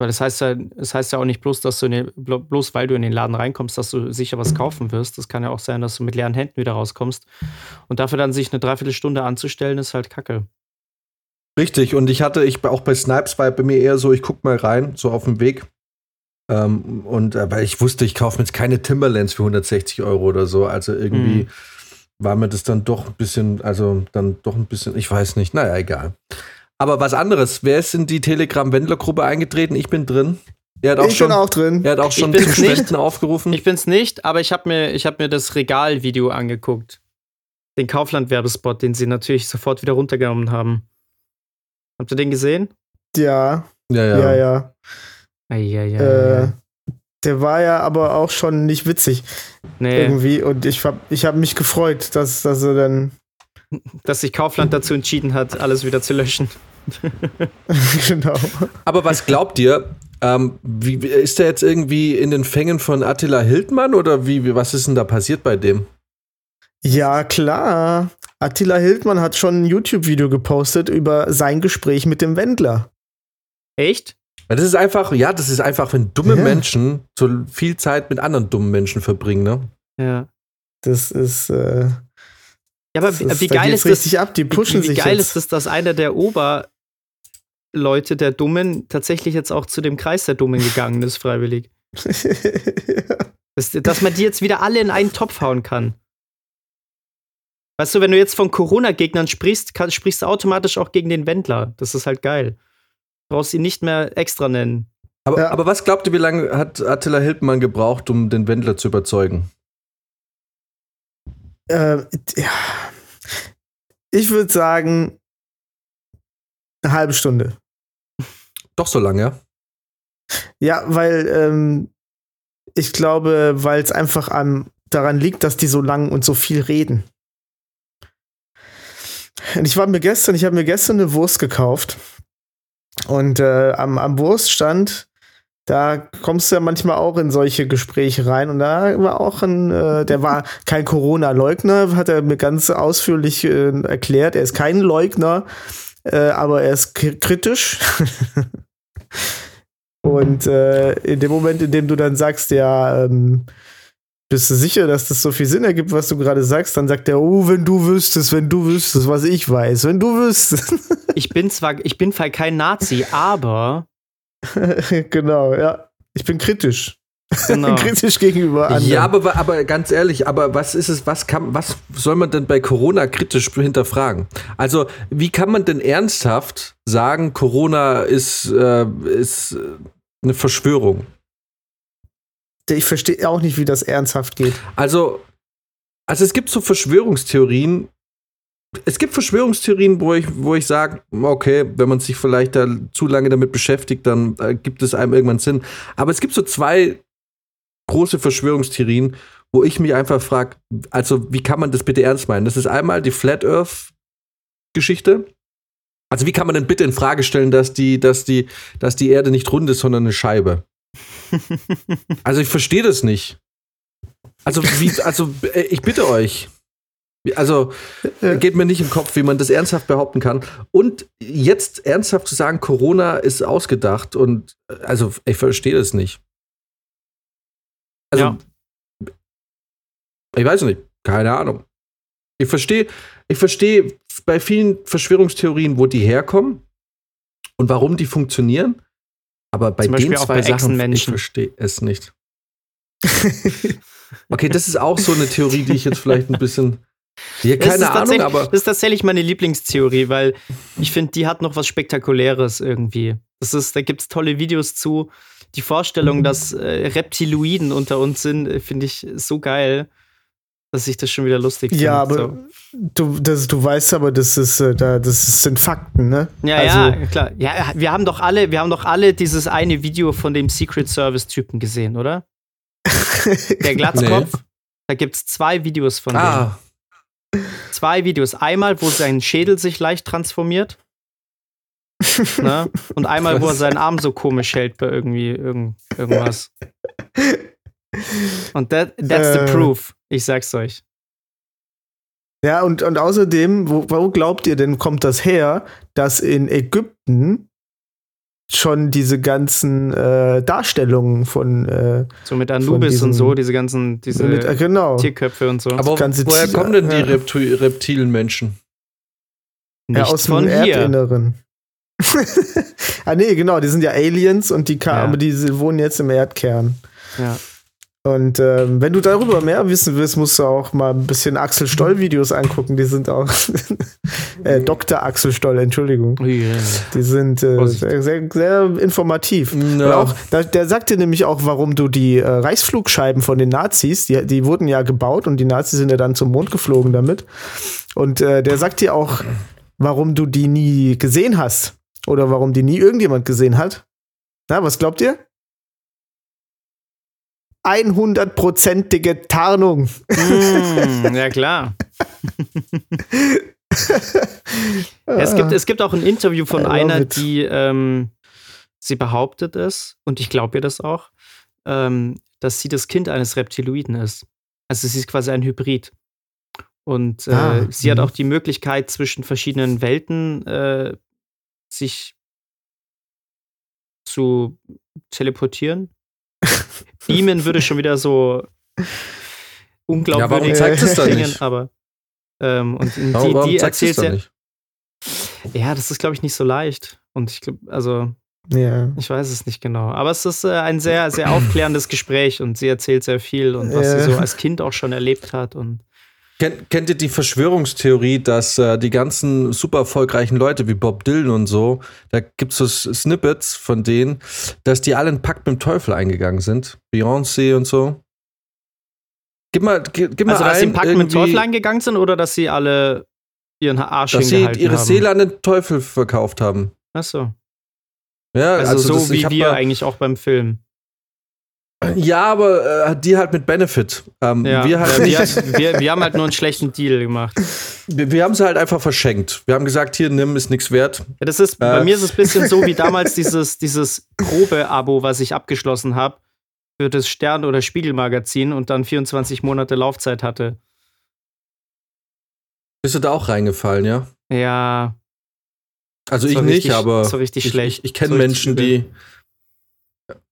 Weil das heißt ja, es heißt ja auch nicht bloß, dass du den, blo- bloß weil du in den Laden reinkommst, dass du sicher was kaufen wirst. Das kann ja auch sein, dass du mit leeren Händen wieder rauskommst. Und dafür dann sich eine Dreiviertelstunde anzustellen, ist halt Kacke. Richtig, und ich hatte, ich auch bei Snipes war bei mir eher so, ich guck mal rein, so auf dem Weg. Ähm, und äh, weil ich wusste, ich kaufe mir jetzt keine Timberlands für 160 Euro oder so. Also irgendwie Mhm. war mir das dann doch ein bisschen, also dann doch ein bisschen, ich weiß nicht, naja, egal. Aber was anderes, wer ist in die Telegram-Wendler-Gruppe eingetreten? Ich bin drin. Er hat auch ich schon, bin auch drin. er hat auch schon zum. Spenden aufgerufen. Ich bin's nicht, aber ich habe mir, ich hab mir das Regalvideo angeguckt. Den Kaufland-Werbespot, den sie natürlich sofort wieder runtergenommen haben. Habt ihr den gesehen? Ja, ja, ja, ja. Eieiei. Äh, Der war ja aber auch schon nicht witzig Nee, irgendwie. Und ich hab, ich hab mich gefreut, dass, dass er dann. dass sich Kaufland dazu entschieden hat, alles wieder zu löschen. genau. Aber was glaubt ihr? Ähm, wie, wie- ist der jetzt irgendwie in den Fängen von Attila Hildmann oder wie, wie, was ist denn da passiert bei dem? Ja, klar. Attila Hildmann hat schon ein YouTube-Video gepostet über sein Gespräch mit dem Wendler. Echt? Ja, Das ist einfach, ja, das ist einfach, wenn dumme Ja. Menschen so viel Zeit mit anderen dummen Menschen verbringen, ne? Ja. Das ist. Äh, Ja, aber das wie, ist wie geil ist das? ab. Die pushen wie, wie geil jetzt. ist es, dass einer der Oberleute der Dummen tatsächlich jetzt auch zu dem Kreis der Dummen gegangen ist, freiwillig. Dass, dass man die jetzt wieder alle in einen Topf hauen kann. Weißt du, wenn du jetzt von Corona-Gegnern sprichst, kann, sprichst du automatisch auch gegen den Wendler. Das ist halt geil. Du brauchst ihn nicht mehr extra nennen. Aber, Ja. aber was glaubt ihr, wie lange hat Attila Hildmann gebraucht, um den Wendler zu überzeugen? äh, ja. Ich würde sagen, eine halbe Stunde. Doch so lange, ja? Ja, weil ähm, ich glaube, weil es einfach am, daran liegt, dass die so lang und so viel reden. Ich war mir gestern, ich habe mir gestern eine Wurst gekauft. Und äh, am, am Wurststand, da kommst du ja manchmal auch in solche Gespräche rein. Und da war auch ein, äh, der war kein Corona-Leugner, hat er mir ganz ausführlich äh, erklärt. Er ist kein Leugner, äh, aber er ist kritisch. Und äh, in dem Moment, in dem du dann sagst, ja, ähm, bist du sicher, dass das so viel Sinn ergibt, was du gerade sagst, dann sagt er, oh, wenn du wüsstest, wenn du wüsstest, was ich weiß, wenn du wüsstest. Ich bin zwar, ich bin zwar kein Nazi, aber genau, ja. Ich bin kritisch. genau. kritisch gegenüber anderen. Ja, aber, aber ganz ehrlich, aber was ist es, was kann, was soll man denn bei Corona kritisch hinterfragen? Also, wie kann man denn ernsthaft sagen, Corona ist, äh, ist äh, eine Verschwörung? Ich verstehe auch nicht, wie das ernsthaft geht. Also, also es gibt so Verschwörungstheorien. Es gibt Verschwörungstheorien, wo ich, wo ich sage, okay, wenn man sich vielleicht da zu lange damit beschäftigt, dann äh, gibt es einem irgendwann Sinn. Aber es gibt so zwei große Verschwörungstheorien, wo ich mich einfach frage, also wie kann man das bitte ernst meinen? Das ist einmal die Flat Earth Geschichte. Also wie kann man denn bitte in Frage stellen, dass die, dass die, dass die Erde nicht rund ist, sondern eine Scheibe? Also ich verstehe das nicht. Also, wie, also äh, ich bitte euch. Also geht mir nicht im Kopf, wie man das ernsthaft behaupten kann. Und jetzt ernsthaft zu sagen, Corona ist ausgedacht und äh, also ich verstehe das nicht. Also Ja. ich weiß nicht, keine Ahnung. Ich verstehe, ich verstehe bei vielen Verschwörungstheorien, wo die herkommen und warum die funktionieren. Aber bei Zum Beispiel den auch zwei Sachen, ich verstehe es nicht. Okay, das ist auch so eine Theorie, die ich jetzt vielleicht ein bisschen. Ja, keine ist Ahnung, aber. Das ist tatsächlich meine Lieblingstheorie, weil ich finde, die hat noch was Spektakuläres irgendwie. Das ist, da gibt es tolle Videos zu. Die Vorstellung, dass äh, Reptiloiden unter uns sind, äh, finde ich so geil, dass ich das schon wieder lustig finde. Ja, aber so. du, das, du weißt aber, das ist, äh, da, das ist, sind Fakten, ne? Ja, also, ja, klar. Ja, wir haben doch alle, wir haben doch alle dieses eine Video von dem Secret Service Typen gesehen, oder? Der Glatzkopf. Da gibt es zwei Videos von Ah, dem. Zwei Videos. Einmal, wo sein Schädel sich leicht transformiert. ne? Und einmal, wo er seinen Arm so komisch hält bei irgendwie irgend, irgendwas. Und that, that's the Äh. proof. Ich sag's euch. Ja, und, und außerdem, wo, wo glaubt ihr denn, kommt das her, dass in Ägypten schon diese ganzen äh, Darstellungen von äh, So mit Anubis diesen- und so, diese ganzen, diese mit, äh, genau Tierköpfe und so. aber ganze woher Tier- kommen denn die ja. Reptil Reptilenmenschen? ja, Nicht aus von dem hier. Erdinneren. ah nee, genau, die sind ja Aliens und die, Ja. aber die wohnen jetzt im Erdkern. Ja. Und ähm, wenn du darüber mehr wissen willst, musst du auch mal ein bisschen Axel Stoll-Videos angucken. Die sind auch äh, Dr. Axel Stoll, Entschuldigung. Ja, ja. Die sind äh, sehr, sehr, sehr informativ. Ja. auch, da, der sagt dir nämlich auch, warum du die äh, Reichsflugscheiben von den Nazis, die, die wurden ja gebaut und die Nazis sind ja dann zum Mond geflogen damit. Und äh, der sagt dir auch, warum du die nie gesehen hast. Oder warum die nie irgendjemand gesehen hat. Na, was glaubt ihr? 100-prozentige Tarnung. Mm, ja, klar. es, gibt, es gibt auch ein Interview von einer, it. die ähm, sie behauptet es, und ich glaube ihr das auch, ähm, dass sie das Kind eines Reptiloiden ist. Also sie ist quasi ein Hybrid. Und äh, Ah, sie hat mhm. auch die Möglichkeit, zwischen verschiedenen Welten äh, sich zu teleportieren. Beamen würde schon wieder so unglaubwürdig Ja, warum zeigt es klingen, nicht? aber ähm, und die, Warum, die erzählt nicht? ja, das ist glaube ich nicht so leicht und ich glaube, also Ja. ich weiß es nicht genau, aber es ist äh, ein sehr sehr aufklärendes Gespräch und sie erzählt sehr viel und was Ja. sie so als Kind auch schon erlebt hat und Kennt, kennt ihr die Verschwörungstheorie, dass äh, die ganzen super erfolgreichen Leute wie Bob Dylan und so, da gibt es so Snippets von denen, dass die alle einen Pakt mit dem Teufel eingegangen sind? Beyoncé und so. Gib mal, gib, gib mal also dass sie ein, einen Pakt mit irgendwie, Teufel eingegangen sind oder dass sie alle ihren Arsch dass sie ihre haben. Seele an den Teufel verkauft haben. Ach so. Ja, Also, also, so wie wir mal- eigentlich auch beim Film. Ja, aber äh, die halt mit Benefit. Ähm, Ja, wir, halt wir, nicht, wir, wir haben halt nur einen schlechten Deal gemacht. wir, wir haben sie halt einfach verschenkt. Wir haben gesagt, hier, nimm, ist nichts wert. Ja, das ist, bei Äh. mir ist es ein bisschen so wie damals dieses, dieses Probe-Abo, was ich abgeschlossen habe für das Stern- oder Spiegelmagazin und dann 24 Monate Laufzeit hatte. Bist du da auch reingefallen, ja? Ja, Also Das ich war nicht, richtig- aber das war richtig ich, schlecht. ich, ich kenne richtig Menschen, die.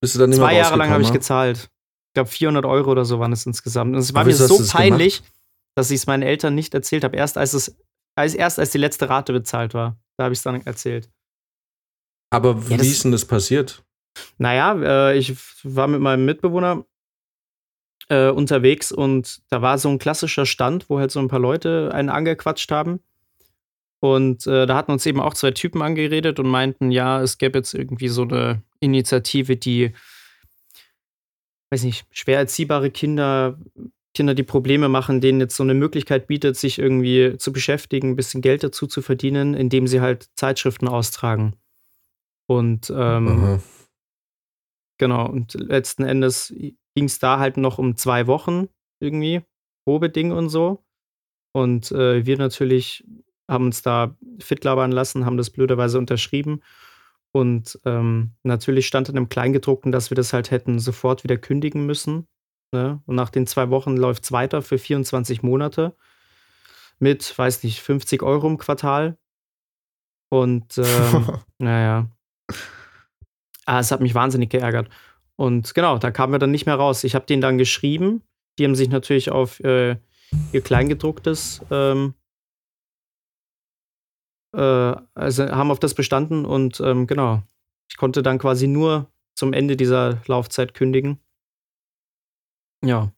Bist du dann zwei Jahre lang habe ich gezahlt. Ich glaube, 400 Euro oder so waren es insgesamt. Und es war Aber mir so das peinlich, dass ich es meinen Eltern nicht erzählt habe. Erst als es, als, erst als die letzte Rate bezahlt war, da habe ich es dann erzählt. Aber Ja, wie ist denn das passiert? Naja, äh, ich war mit meinem Mitbewohner äh, unterwegs und da war so ein klassischer Stand, wo halt so ein paar Leute einen angequatscht haben. Und äh, da hatten uns eben auch zwei Typen angeredet und meinten, ja, es gäbe jetzt irgendwie so eine Initiative, die, weiß nicht, schwer erziehbare Kinder, Kinder, die Probleme machen, denen jetzt so eine Möglichkeit bietet, sich irgendwie zu beschäftigen, ein bisschen Geld dazu zu verdienen, indem sie halt Zeitschriften austragen. Und ähm. Genau, und letzten Endes ging es da halt noch um zwei Wochen irgendwie, Probeding und so. Und äh, wir natürlich haben uns da fit labern lassen, haben das blöderweise unterschrieben. Und ähm, natürlich stand in dem Kleingedruckten, dass wir das halt hätten sofort wieder kündigen müssen. Ne? Und nach den zwei Wochen läuft es weiter für 24 Monate mit, weiß nicht, 50 Euro im Quartal. Und ähm, naja. Ah, es hat mich wahnsinnig geärgert. Und genau, da kamen wir dann nicht mehr raus. Ich habe denen dann geschrieben. Die haben sich natürlich auf äh, ihr Kleingedrucktes, ähm, äh, also haben auf das bestanden und ähm, genau. Ich konnte dann quasi nur zum Ende dieser Laufzeit kündigen. Ja.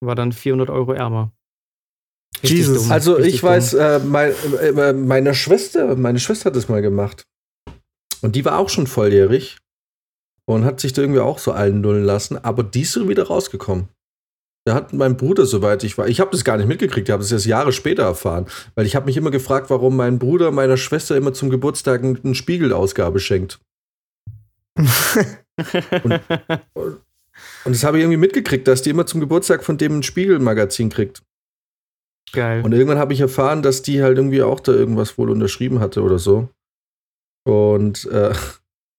War dann 400 Euro ärmer. Richtig Jesus. dumm, Also ich weiß, äh, mein, äh, meine Schwester, meine Schwester hat das mal gemacht. Und die war auch schon volljährig und hat sich da irgendwie auch so allen nullen lassen, aber die ist so wieder rausgekommen. Da hat mein Bruder, soweit ich war, ich habe das gar nicht mitgekriegt, ich habe das erst Jahre später erfahren, weil ich habe mich immer gefragt, warum mein Bruder meiner Schwester immer zum Geburtstag eine Spiegelausgabe schenkt. Und das habe ich irgendwie mitgekriegt, dass die immer zum Geburtstag von dem ein Spiegelmagazin kriegt. Geil. Und irgendwann habe ich erfahren, dass die halt irgendwie auch da irgendwas wohl unterschrieben hatte oder so. Und, äh,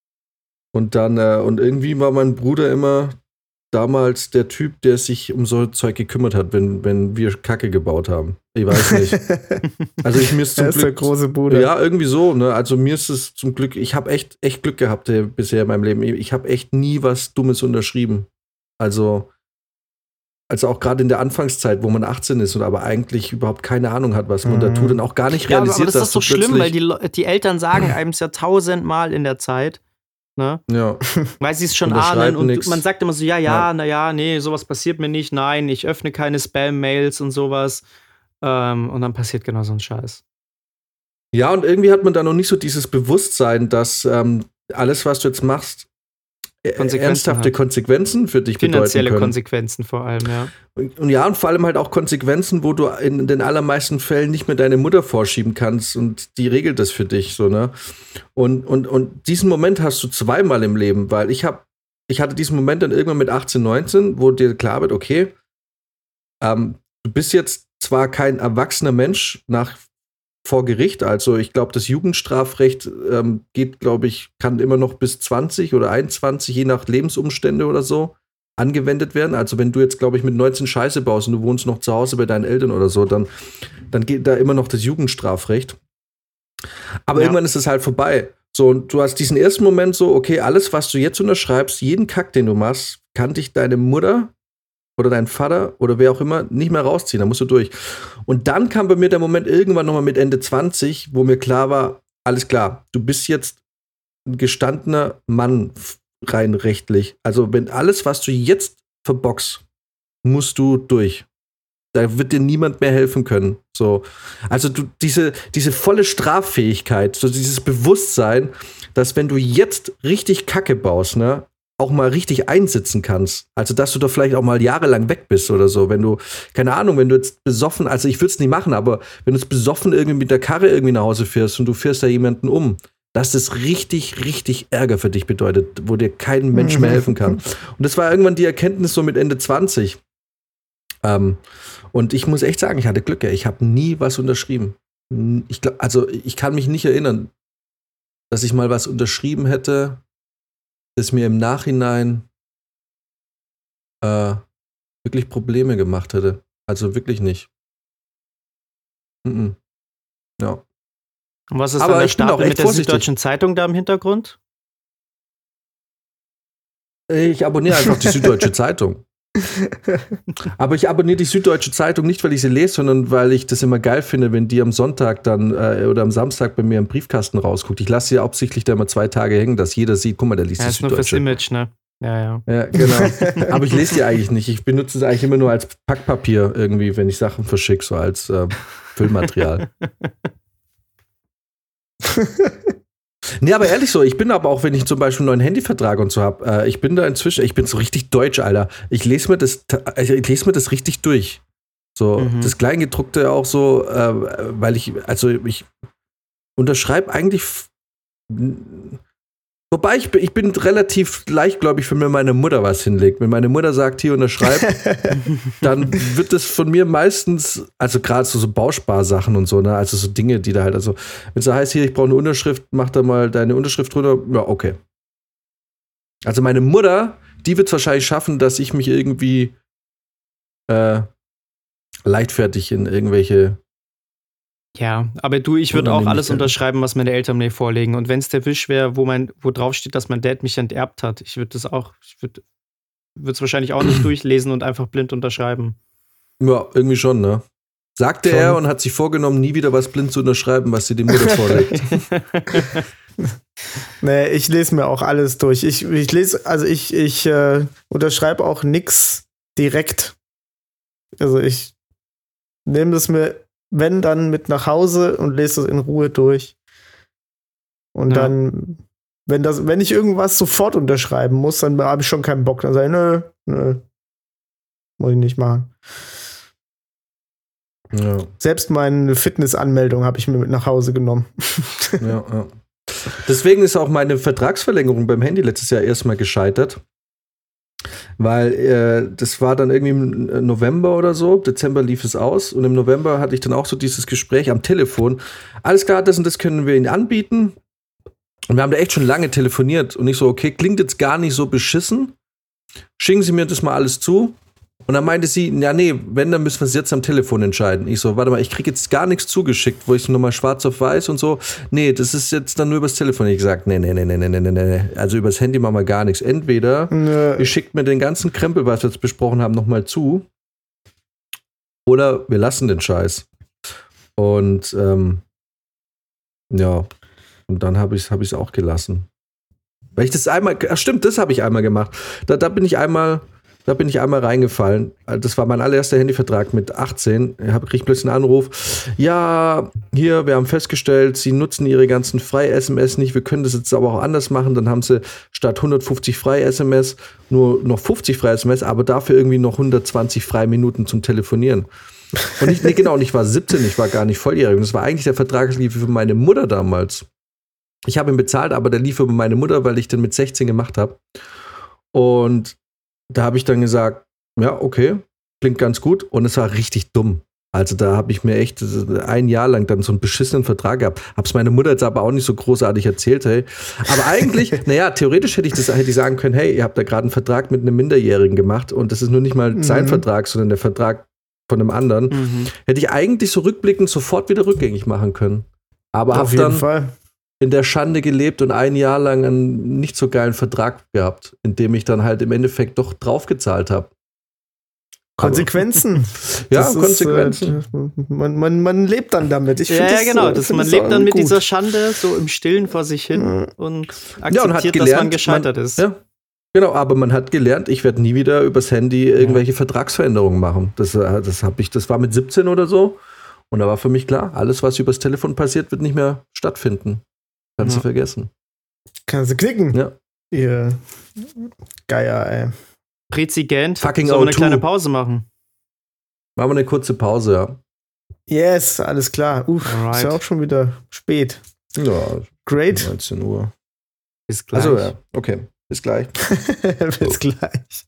und dann, äh, und irgendwie war mein Bruder immer damals der Typ, der sich um so Zeug gekümmert hat, wenn, wenn wir Kacke gebaut haben. Ich weiß nicht. Also ich mir ist zum Er ist der Glück. große Bruder. Ja, irgendwie so, ne? Also mir ist es zum Glück, ich habe echt, echt Glück gehabt äh, bisher in meinem Leben. Ich habe echt nie was Dummes unterschrieben. Also, also auch gerade in der Anfangszeit, wo man 18 ist und aber eigentlich überhaupt keine Ahnung hat, was man da Mhm. tut und auch gar nicht Ja, aber, realisiert, aber das dass ist doch du schlimm, weil die, die Eltern sagen einem es ja tausendmal in der Zeit. Ne? ja. Weil sie es schon ahnen und nix. man sagt immer so, ja, ja, Ja. na ja, nee, sowas passiert mir nicht, nein, ich öffne keine Spam-Mails und sowas. Ähm, und dann passiert genau so ein Scheiß. ja, und irgendwie hat man da noch nicht so dieses Bewusstsein, dass ähm, alles, was du jetzt machst, Konsequenzen ernsthafte hat. Konsequenzen für dich Finanzielle bedeuten können. Konsequenzen vor allem, ja. Und, und ja, und vor allem halt auch Konsequenzen, wo du in den allermeisten Fällen nicht mehr deine Mutter vorschieben kannst und die regelt das für dich, so, ne? Und, und, und diesen Moment hast du zweimal im Leben, weil ich habe ich hatte diesen Moment dann irgendwann mit 18, 19, wo dir klar wird, okay, ähm, du bist jetzt zwar kein erwachsener Mensch nach vor Gericht, also ich glaube, das Jugendstrafrecht ähm, geht, glaube ich, kann immer noch bis 20 oder 21, je nach Lebensumstände oder so, angewendet werden. Also wenn du jetzt, glaube ich, mit 19 Scheiße baust und du wohnst noch zu Hause bei deinen Eltern oder so, dann, dann geht da immer noch das Jugendstrafrecht. Aber Ja. irgendwann ist es halt vorbei. So, und du hast diesen ersten Moment so, okay, alles, was du jetzt unterschreibst, jeden Kack, den du machst, kann dich deine Mutter oder dein Vater oder wer auch immer nicht mehr rausziehen. Da musst du durch. Und dann kam bei mir der Moment irgendwann nochmal mit Ende 20, wo mir klar war, alles klar, du bist jetzt ein gestandener Mann rein rechtlich. Also wenn alles, was du jetzt verbockst, musst du durch. Da wird dir niemand mehr helfen können. So. Also du, diese, diese volle Straffähigkeit, so dieses Bewusstsein, dass wenn du jetzt richtig Kacke baust, ne, auch mal richtig einsitzen kannst. Also, dass du da vielleicht auch mal jahrelang weg bist oder so. Wenn du, keine Ahnung, wenn du jetzt besoffen, also ich würde es nicht machen, aber wenn du jetzt besoffen irgendwie mit der Karre irgendwie nach Hause fährst und du fährst da jemanden um, dass das richtig, richtig Ärger für dich bedeutet, wo dir kein Mensch mehr helfen kann. Und das war irgendwann die Erkenntnis so mit Ende 20. Ähm, und ich muss echt sagen, ich hatte Glück, ich habe nie was unterschrieben. Ich glaub, also ich kann mich nicht erinnern, dass ich mal was unterschrieben hätte, das mir im Nachhinein äh, wirklich Probleme gemacht hätte. Also wirklich nicht. Mhm. Ja. Und was ist Aber dann der Stapel mit der vorsichtig. Süddeutschen Zeitung da im Hintergrund? Ich abonniere einfach die Süddeutsche Zeitung. Aber ich abonniere die Süddeutsche Zeitung nicht, weil ich sie lese, sondern weil ich das immer geil finde, wenn die am Sonntag dann äh, oder am Samstag bei mir im Briefkasten rausguckt. Ich lasse sie ja absichtlich da immer zwei Tage hängen, dass jeder sieht, guck mal, der liest Ja, die ist nur fürs Süddeutsche. Image, ne? Ja, ja. Ja, genau. Aber ich lese die eigentlich nicht. Ich benutze es eigentlich immer nur als Packpapier irgendwie, wenn ich Sachen verschicke, so als äh, Füllmaterial. nee, aber ehrlich so, ich bin aber auch, wenn ich zum Beispiel einen neuen Handyvertrag und so habe, äh, ich bin da inzwischen, ich bin so richtig deutsch, Alter. Ich lese mir das, also ich lese mir das richtig durch. So, Mhm. das Kleingedruckte auch so, äh, weil ich, also ich unterschreibe eigentlich. Wobei ich, bin- ich bin relativ leichtgläubig, wenn mir meine Mutter was hinlegt. Wenn meine Mutter sagt, hier unterschreib, dann wird das von mir meistens, also gerade so, so Bausparsachen und so, ne, also so Dinge, die da halt, also, wenn es so heißt, hier, ich brauche eine Unterschrift, mach da mal deine Unterschrift drunter, ja, okay. Also meine Mutter, die wird es wahrscheinlich schaffen, dass ich mich irgendwie äh, leichtfertig in irgendwelche Ja, aber du, ich würde auch alles unterschreiben, was meine Eltern mir vorlegen. Und wenn es der Wisch wäre, wo mein, wo drauf steht, dass mein Dad mich enterbt hat, ich würde das auch, ich würde es wahrscheinlich auch nicht durchlesen und einfach blind unterschreiben. Ja, irgendwie schon, ne? Sagte Schon. er und hat sich vorgenommen, nie wieder was blind zu unterschreiben, was sie die Mutter vorlegt. Nee, ich lese mir auch alles durch. Ich, ich lese, also ich, ich äh, unterschreibe auch nix direkt. Also ich nehme das mir, wenn dann mit nach Hause und lese das in Ruhe durch. Und Ja. dann, wenn das, wenn ich irgendwas sofort unterschreiben muss, dann habe ich schon keinen Bock. Dann sage ich, nö, nö. Muss ich nicht machen. ja, Selbst meine Fitnessanmeldung habe ich mir mit nach Hause genommen. ja, ja. Deswegen ist auch meine Vertragsverlängerung beim Handy letztes Jahr erstmal gescheitert. Weil äh, das war dann irgendwie im November oder so, Dezember lief es aus und im November hatte ich dann auch so dieses Gespräch am Telefon. Alles klar, das und das können wir Ihnen anbieten. Und wir haben da echt schon lange telefoniert und ich so, okay, klingt jetzt gar nicht so beschissen. Schicken Sie mir das mal alles zu. Und dann meinte sie, ja, nee, wenn, dann müssen wir es jetzt am Telefon entscheiden. Ich so, warte mal, ich kriege jetzt gar nichts zugeschickt, wo ich es nochmal schwarz auf weiß und so. Nee, das ist jetzt dann nur übers Telefon. Ich gesagt, nee, nee, nee, nee, nee, nee, nee. Also übers Handy machen wir gar nichts. Entweder nee. ihr schickt mir den ganzen Krempel, was wir jetzt besprochen haben, nochmal zu. Oder wir lassen den Scheiß. Und ähm, ja, und dann habe ich es hab ich's auch gelassen. Weil ich das einmal, ach stimmt, das habe ich einmal gemacht. Da, da bin ich einmal da bin ich einmal reingefallen. Das war mein allererster Handyvertrag mit 18. Ich hab- krieg plötzlich einen Anruf. Ja, hier, wir haben festgestellt, Sie nutzen Ihre ganzen Frei-SMS nicht. Wir können das jetzt aber auch anders machen. Dann haben Sie statt 150 Frei-SMS nur noch 50 Frei-SMS, aber dafür irgendwie noch 120 Freiminuten zum Telefonieren. Und ich, nee, genau, und ich war 17, ich war gar nicht volljährig. Das war eigentlich der Vertrag, für meine Mutter damals. Ich habe ihn bezahlt, aber der lief über meine Mutter, weil ich den mit 16 gemacht habe. Und da habe ich dann gesagt, ja, okay, klingt ganz gut. Und es war richtig dumm. Also da habe ich mir echt ein Jahr lang dann so einen beschissenen Vertrag gehabt. Hab's meine Mutter jetzt aber auch nicht so großartig erzählt, hey. Aber eigentlich, naja, theoretisch hätte ich das hätte ich sagen können, hey, ihr habt da gerade einen Vertrag mit einem Minderjährigen gemacht und das ist nur nicht mal Mhm. sein Vertrag, sondern der Vertrag von einem anderen. Mhm. Hätte ich eigentlich so rückblickend sofort wieder rückgängig machen können. Aber Auf habe jeden dann Fall. In der Schande gelebt und ein Jahr lang einen nicht so geilen Vertrag gehabt, in dem ich dann halt im Endeffekt doch draufgezahlt habe. Konsequenzen. Ja, Das ist, Konsequenzen. Äh, man, man, man lebt dann damit. Ich Ja, ja, das, genau. Das, man lebt dann mit gut. dieser Schande so im Stillen vor sich hin Ja. und Ja, und hat akzeptiert, dass gelernt, man gescheitert man- ist. Ja, genau, aber man hat gelernt, ich werde nie wieder übers Handy irgendwelche Vertragsveränderungen machen. Das, äh, das habe ich, das war mit 17 oder so. Und da war für mich klar, alles, was übers Telefon passiert, wird nicht mehr stattfinden. Kannst Ja. du vergessen. Kannst du knicken. Ja. Ihr Geier, ey. Präzigent. Fucking Sollen wir eine O2. kleine Pause machen? Machen wir eine kurze Pause, ja. Yes, alles klar. Uff, ist Alright. ja auch schon wieder spät. Ja, Great. 19 Uhr. Bis gleich. Also ja, okay. Bis gleich. Bis gleich.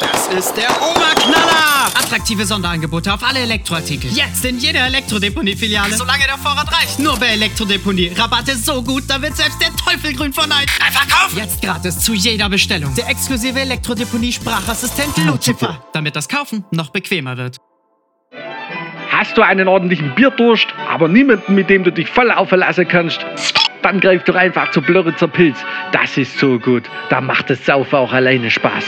Das ist der Oberknaller! Attraktive Sonderangebote auf alle Elektroartikel. Jetzt in jeder Elektrodeponie-Filiale. Solange der Vorrat reicht. Nur bei Elektrodeponie. Rabatte so gut, da wird selbst der Teufel grün von Neid. Einfach kaufen! Jetzt gratis zu jeder Bestellung. Der exklusive Elektrodeponie-Sprachassistent Lucifer. Damit das Kaufen noch bequemer wird. Hast du einen ordentlichen Bierdurst, aber niemanden, mit dem du dich voll aufverlassen kannst? Dann greif doch einfach zu Blöritzer Pilz. Das ist so gut. Da macht das Saufen auch alleine Spaß.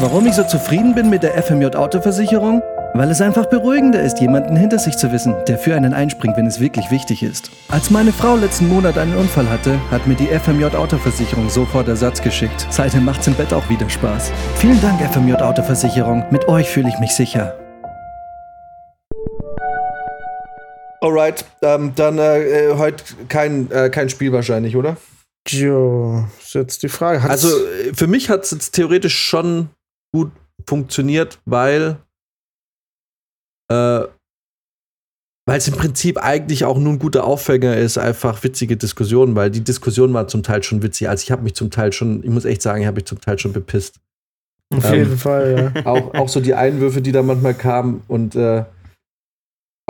Warum ich so zufrieden bin mit der FMJ Autoversicherung? Weil es einfach beruhigender ist, jemanden hinter sich zu wissen, der für einen einspringt, wenn es wirklich wichtig ist. Als meine Frau letzten Monat einen Unfall hatte, hat mir die FMJ Autoversicherung sofort Ersatz geschickt. Seitdem macht's im Bett auch wieder Spaß. Vielen Dank, FMJ Autoversicherung. Mit euch fühle ich mich sicher. Alright, ähm, dann äh, äh, heute kein, äh, kein Spiel wahrscheinlich, oder? Jo, ist jetzt die Frage. Hat's- Also äh, für mich hat es jetzt theoretisch schon gut funktioniert, weil äh, weil es im Prinzip eigentlich auch nur ein guter Aufhänger ist, einfach witzige Diskussionen, weil die Diskussionen waren zum Teil schon witzig. Also ich habe mich zum Teil schon, ich muss echt sagen, ich habe mich zum Teil schon bepisst. auf ähm, jeden Fall, ja. Auch, auch so die Einwürfe, die da manchmal kamen und äh,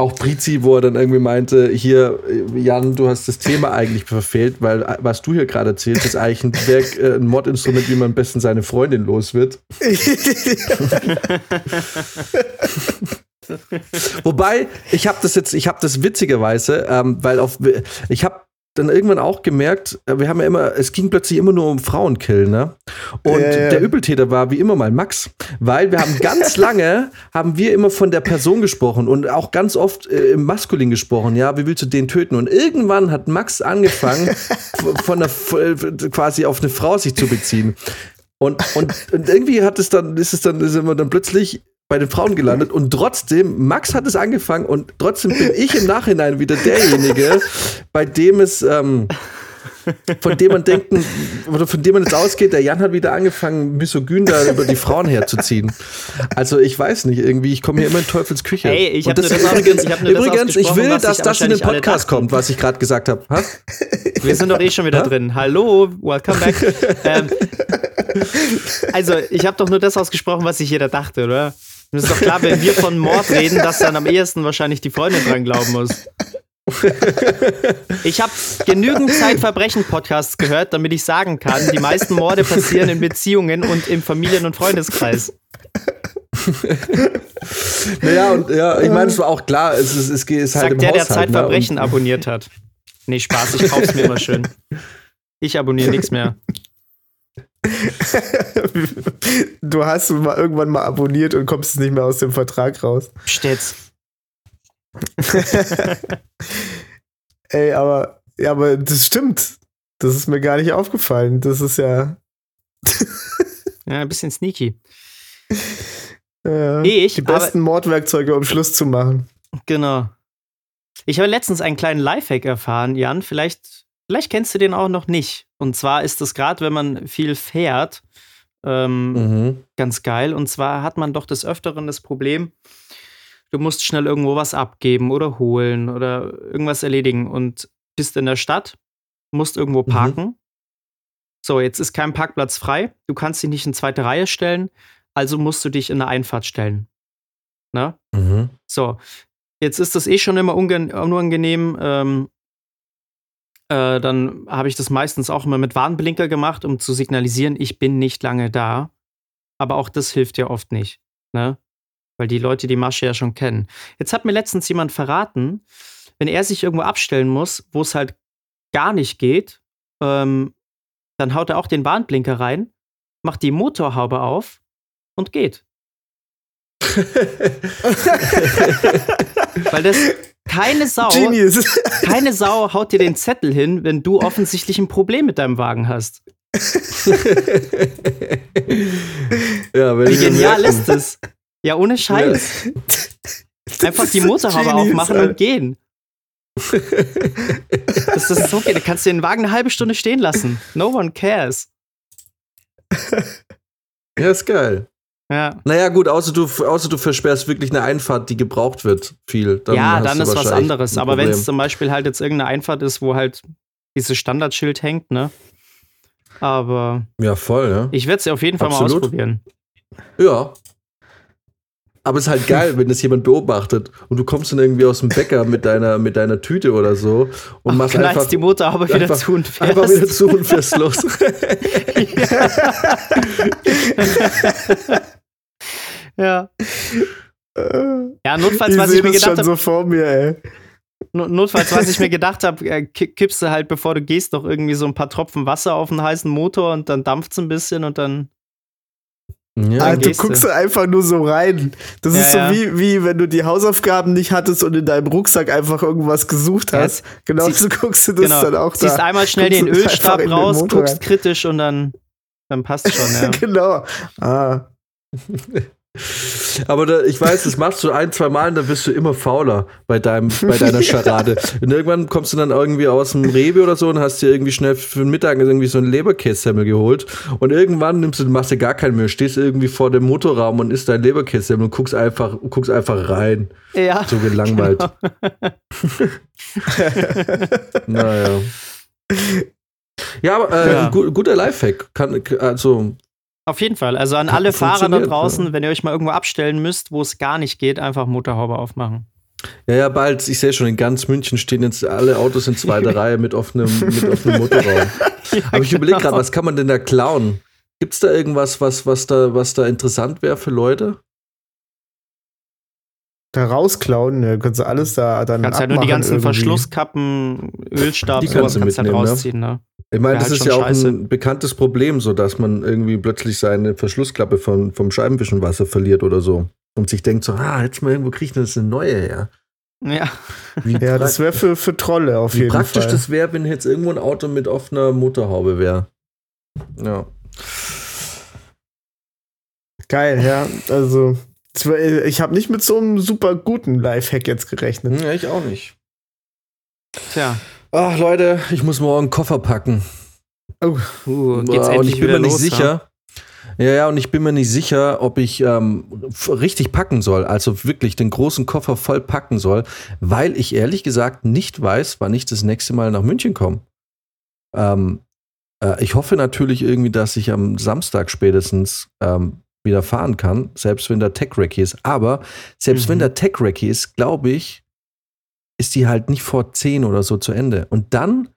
auch Brizi, wo er dann irgendwie meinte, hier, äh, Jan, du hast das Thema eigentlich verfehlt, weil äh, was du hier gerade erzählst, ist eigentlich ein, Werk, äh, ein Mordinstrument, wie man am besten seine Freundin los wird. Wobei, ich habe das jetzt, ich habe das witzigerweise, ähm, weil auf, ich habe dann irgendwann auch gemerkt, äh, wir haben ja immer, es ging plötzlich immer nur um Frauenkill, ne? Und ja. der Übeltäter war wie immer mal Max, weil wir haben ganz lange, haben wir immer von der Person gesprochen und auch ganz oft äh, im Maskulin gesprochen, ja, wie willst du den töten? Und irgendwann hat Max angefangen, von der, äh, quasi auf eine Frau sich zu beziehen. Und, und, und irgendwie hat es dann, ist es dann, sind wir dann plötzlich bei den Frauen gelandet und trotzdem, Max hat es angefangen und trotzdem bin ich im Nachhinein wieder derjenige, bei dem es, ähm, von dem man denken, oder von dem man jetzt ausgeht, der Jan hat wieder angefangen, misogyn da über die Frauen herzuziehen. Also ich weiß nicht, irgendwie, ich komme hier immer in Teufels Küche. Ey, ich Und hab nur das aus- übrigens, ich hab nur das übrigens, ich ausgesprochen, will, dass das in den Podcast kommt, was ich gerade gesagt habe. Ha? Wir sind doch eh schon wieder Hä? drin. Hallo, welcome back. ähm, also, ich habe doch nur das ausgesprochen, was sich jeder dachte, oder? Und ist doch klar, wenn wir von Mord reden, dass dann am ehesten wahrscheinlich die Freundin dran glauben muss. Ich habe genügend Zeitverbrechen-Podcasts gehört, damit ich sagen kann, die meisten Morde passieren in Beziehungen und im Familien- und Freundeskreis. Naja, und ja, ich meine, es war auch klar, es ist, es ist halt Sagt im der, der Haushalt, Zeitverbrechen ne? abonniert hat. Nee, Spaß, ich kauf's mir immer schön. Ich abonniere nichts mehr. Du hast mal irgendwann mal abonniert und kommst nicht mehr aus dem Vertrag raus. Stets. Ey, aber, ja, aber das stimmt. Das ist mir gar nicht aufgefallen. Das ist ja. Ja, ein bisschen sneaky. äh, Ich, die besten Mordwerkzeuge, um Schluss zu machen. Genau. Ich habe letztens einen kleinen Lifehack erfahren, Jan. Vielleicht, vielleicht kennst du den auch noch nicht. Und zwar ist es gerade, wenn man viel fährt, ähm, Mhm. ganz geil. Und zwar hat man doch des Öfteren das Problem, du musst schnell irgendwo was abgeben oder holen oder irgendwas erledigen und bist in der Stadt, musst irgendwo Mhm. parken. So, jetzt ist kein Parkplatz frei, du kannst dich nicht in zweite Reihe stellen, also musst du dich in eine Einfahrt stellen. Ne? Mhm. So, jetzt ist das eh schon immer unangenehm. Ähm, äh, dann habe ich das meistens auch immer mit Warnblinker gemacht, um zu signalisieren, ich bin nicht lange da. Aber auch das hilft ja oft nicht, ne? Weil die Leute die Masche ja schon kennen. Jetzt hat mir letztens jemand verraten, wenn er sich irgendwo abstellen muss, wo es halt gar nicht geht, ähm, dann haut er auch den Warnblinker rein, macht die Motorhaube auf und geht. Weil das keine Sau, Genius. keine Sau haut dir den Zettel hin, wenn du offensichtlich ein Problem mit deinem Wagen hast. ja, wenn Wie genial ist das? Ja, ohne Scheiß. Einfach die Motorhaube Genius, aufmachen Alter. und gehen. Das ist so okay. Da kannst du den Wagen eine halbe Stunde stehen lassen. No one cares. Ja, ist geil. Ja, Naja, gut, außer du, außer du versperrst wirklich eine Einfahrt, die gebraucht wird, viel. Dann ja dann ist was anderes. Aber wenn es zum Beispiel halt jetzt irgendeine Einfahrt ist, wo halt dieses Standardschild hängt, ne? Aber Ja, voll, ja. ich werde es auf jeden Fall mal Absolut. ausprobieren. Ja. Aber es ist halt geil, wenn das jemand beobachtet und du kommst dann irgendwie aus dem Bäcker mit deiner, mit deiner Tüte oder so und machst knallst einfach, die Motorhaube wieder einfach, zu und fährst. einfach wieder zu und fährst los. Ja. Äh, Ja, notfalls, ich was ich mir gedacht schon habe, so vor mir, ey. No- Notfalls, was ich mir gedacht habe, äh, ki- kippst du halt, bevor du gehst, noch irgendwie so ein paar Tropfen Wasser auf einen heißen Motor und dann dampft es ein bisschen und dann. ja, Ah, du gehst du. guckst einfach nur so rein. Das Ja, ist so ja. Wie, wie wenn du die Hausaufgaben nicht hattest und in deinem Rucksack einfach irgendwas gesucht hast. genau so guckst du das genau. dann auch Ziehst da. einmal schnell Guckst den Ölstab den raus, Motor guckst rein. kritisch und dann, dann passt schon, ja. genau. Ah. Aber da, ich weiß, das machst du ein, zwei Mal und dann wirst du immer fauler bei, deinem, bei deiner Scharade. Und irgendwann kommst du dann irgendwie aus dem Rewe oder so und hast dir irgendwie schnell für den Mittag irgendwie so ein Leberkässemmel geholt. Und irgendwann nimmst du, machst dir gar keinen mehr, stehst irgendwie vor dem Motorraum und isst dein Leberkässemmel und guckst einfach, guckst einfach rein. Ja. So gelangweilt. Naja. Ja, aber äh, Ja. ein gu guter Lifehack. Kann, also, Auf jeden Fall. Also an alle Fahrer da draußen, ja. wenn ihr euch mal irgendwo abstellen müsst, wo es gar nicht geht, einfach Motorhaube aufmachen. Ja, ja, bald. Ich sehe schon, in ganz München stehen jetzt alle Autos in zweiter Reihe mit offenem, mit offenem Motorraum. Aber ich überlege gerade, was kann man denn da klauen? Gibt es da irgendwas, was, was, da, was da interessant wäre für Leute? Da rausklauen, ne, kannst du alles da dann Kannst halt nur die abmachen ganzen irgendwie. Verschlusskappen, Ölstab, Die sowas kannst du kannst du halt mitnehmen, ne? rausziehen, ne? Ich meine, das halt ist ja auch scheiße. ein bekanntes Problem, so dass man irgendwie plötzlich seine Verschlussklappe von, vom Scheibenwischenwasser verliert oder so. Und sich denkt so, ah, jetzt mal irgendwo kriege ich das eine neue her. Ja. Wie, Ja, das wäre für, für Trolle auf wie jeden praktisch Fall. das wäre, wenn jetzt irgendwo ein Auto mit offener Motorhaube wäre. Ja. Geil, ja. Also, ich habe nicht mit so einem super guten Lifehack jetzt gerechnet. Ja, ich auch nicht. Tja. Ach, Leute, ich muss morgen einen Koffer packen. Uh, geht's und ich bin mir nicht los, sicher. Ja, ja, und ich bin mir nicht sicher, ob ich ähm, richtig packen soll, also wirklich den großen Koffer voll packen soll, weil ich ehrlich gesagt nicht weiß, wann ich das nächste Mal nach München komme. Ähm, äh, ich hoffe natürlich irgendwie, dass ich am Samstag spätestens ähm, wieder fahren kann, selbst wenn der Tech-Recce ist. Aber selbst wenn Mhm. der Tech-Recce ist, glaube ich, ist die halt nicht vor 10 oder so zu Ende. Und dann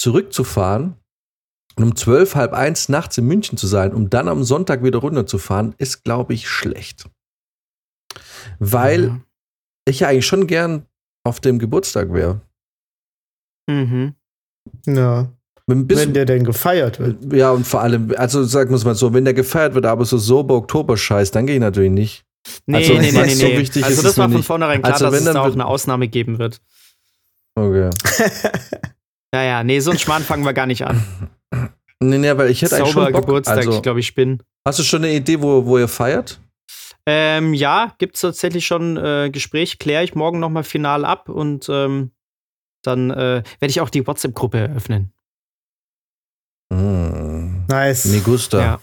zurückzufahren und um zwölf, halb eins nachts in München zu sein, um dann am Sonntag wieder runterzufahren, ist, glaube ich, schlecht. Weil Ja. ich ja eigentlich schon gern auf dem Geburtstag wäre. Mhm. Ja. Wenn, bis- Wenn der denn gefeiert wird. ja, und vor allem, also sagen wir es mal so, wenn der gefeiert wird, aber so sober Oktober-Scheiß, dann gehe ich natürlich nicht. Nee, Also, nee, nee, nee, so nee. wichtig also das war von nicht. vornherein klar, Also dass wenn, es dann da auch eine Ausnahme geben wird. Okay. Ja, ja, nee, so einen Schmarrn fangen wir gar nicht an. Nee, nee, weil ich hätte eigentlich Sauber schon Bock. Geburtstag, also, ich glaube, ich bin. hast du schon eine Idee, wo, wo ihr feiert? Ähm, ja, gibt es tatsächlich schon äh, Gespräch, kläre ich morgen nochmal final ab und ähm, dann äh, werde ich auch die WhatsApp-Gruppe eröffnen. Hm. Nice. Me gusta. Ja.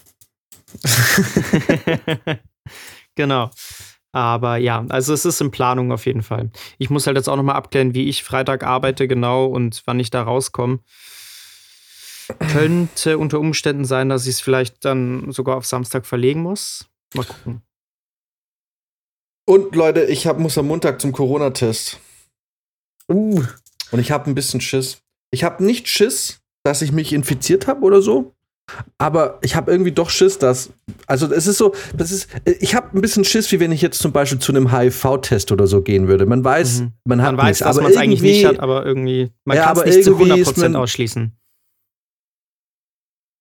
genau. Aber ja, also es ist in Planung auf jeden Fall. Ich muss halt jetzt auch nochmal abklären, wie ich Freitag arbeite genau und wann ich da rauskomme. Könnte unter Umständen sein, dass ich es vielleicht dann sogar auf Samstag verlegen muss. Mal gucken. Und Leute, ich hab, muss am Montag zum Corona-Test. Uh, Und ich habe ein bisschen Schiss. Ich habe nicht Schiss, dass ich mich infiziert habe oder so. Aber ich habe irgendwie doch Schiss, dass. Also, es ist so, das ist. Ich habe ein bisschen Schiss, wie wenn ich jetzt zum Beispiel zu einem HIV-Test oder so gehen würde. Man weiß, Mhm. man hat Man weiß, nichts, dass man es eigentlich nicht hat, aber irgendwie, man Ja, kann es nicht zu irgendwie ist 100% man- ausschließen.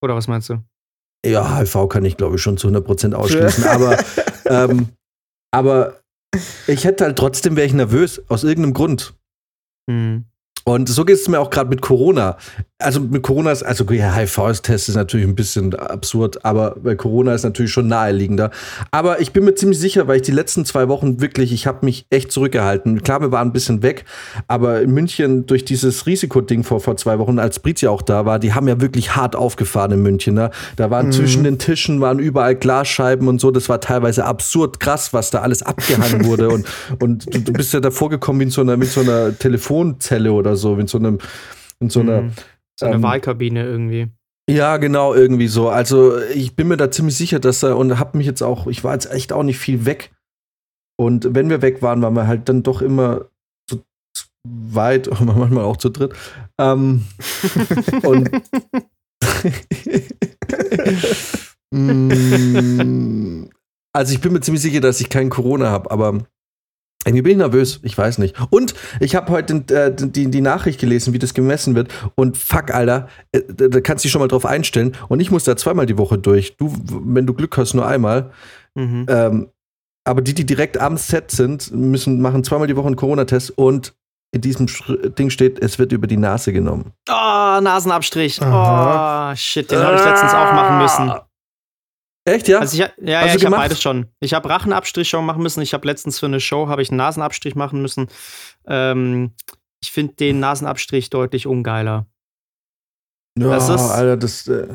Oder was meinst du? Ja, HIV kann ich, glaube ich, schon zu 100% ausschließen. aber, ähm, aber ich hätte halt trotzdem, wäre ich nervös, aus irgendeinem Grund. Hm. Und so geht es mir auch gerade mit Corona. Also mit Corona ist, also ja, HIV-Test ist natürlich ein bisschen absurd, aber bei Corona ist natürlich schon naheliegender. Aber ich bin mir ziemlich sicher, weil ich die letzten zwei Wochen wirklich, ich habe mich echt zurückgehalten. Klar, wir waren ein bisschen weg, aber in München durch dieses Risikoding vor, vor zwei Wochen, als Brit ja auch da war, die haben ja wirklich hart aufgefahren in München. Ne? Da waren zwischen den Tischen waren überall Glasscheiben und so. Das war teilweise absurd krass, was da alles abgehangen wurde. Und, und du, du bist ja davor gekommen wie in so einer, mit so einer Telefonzelle oder so, wie in so einem, in so einer. Hm. So eine ähm, Wahlkabine irgendwie. Ja, genau, irgendwie so. Also ich bin mir da ziemlich sicher, dass er und habe mich jetzt auch, ich war jetzt echt auch nicht viel weg. Und wenn wir weg waren, waren wir halt dann doch immer zu zweit, und manchmal auch zu dritt. Ähm, und Mm, also ich bin mir ziemlich sicher, dass ich kein Corona habe, aber irgendwie bin ich nervös, ich weiß nicht. Und ich habe heute äh, die, die Nachricht gelesen, wie das gemessen wird. Und fuck, Alter, äh, da kannst du dich schon mal drauf einstellen. Und ich muss da zweimal die Woche durch. Du, wenn du Glück hast, nur einmal. Mhm. Ähm, aber die, die direkt am Set sind, müssen machen zweimal die Woche einen Corona-Test und in diesem Ding steht, es wird über die Nase genommen. Oh, Nasenabstrich. Aha. Oh, shit, den habe ich letztens auch machen müssen. Echt, ja? Also ich, ja, Hast ja, ich habe beides schon. Ich habe Rachenabstrich schon machen müssen. Ich habe letztens für eine Show habe ich einen Nasenabstrich machen müssen. Ähm, ich finde den Nasenabstrich deutlich ungeiler. ja, das ist- Alter, das. Äh,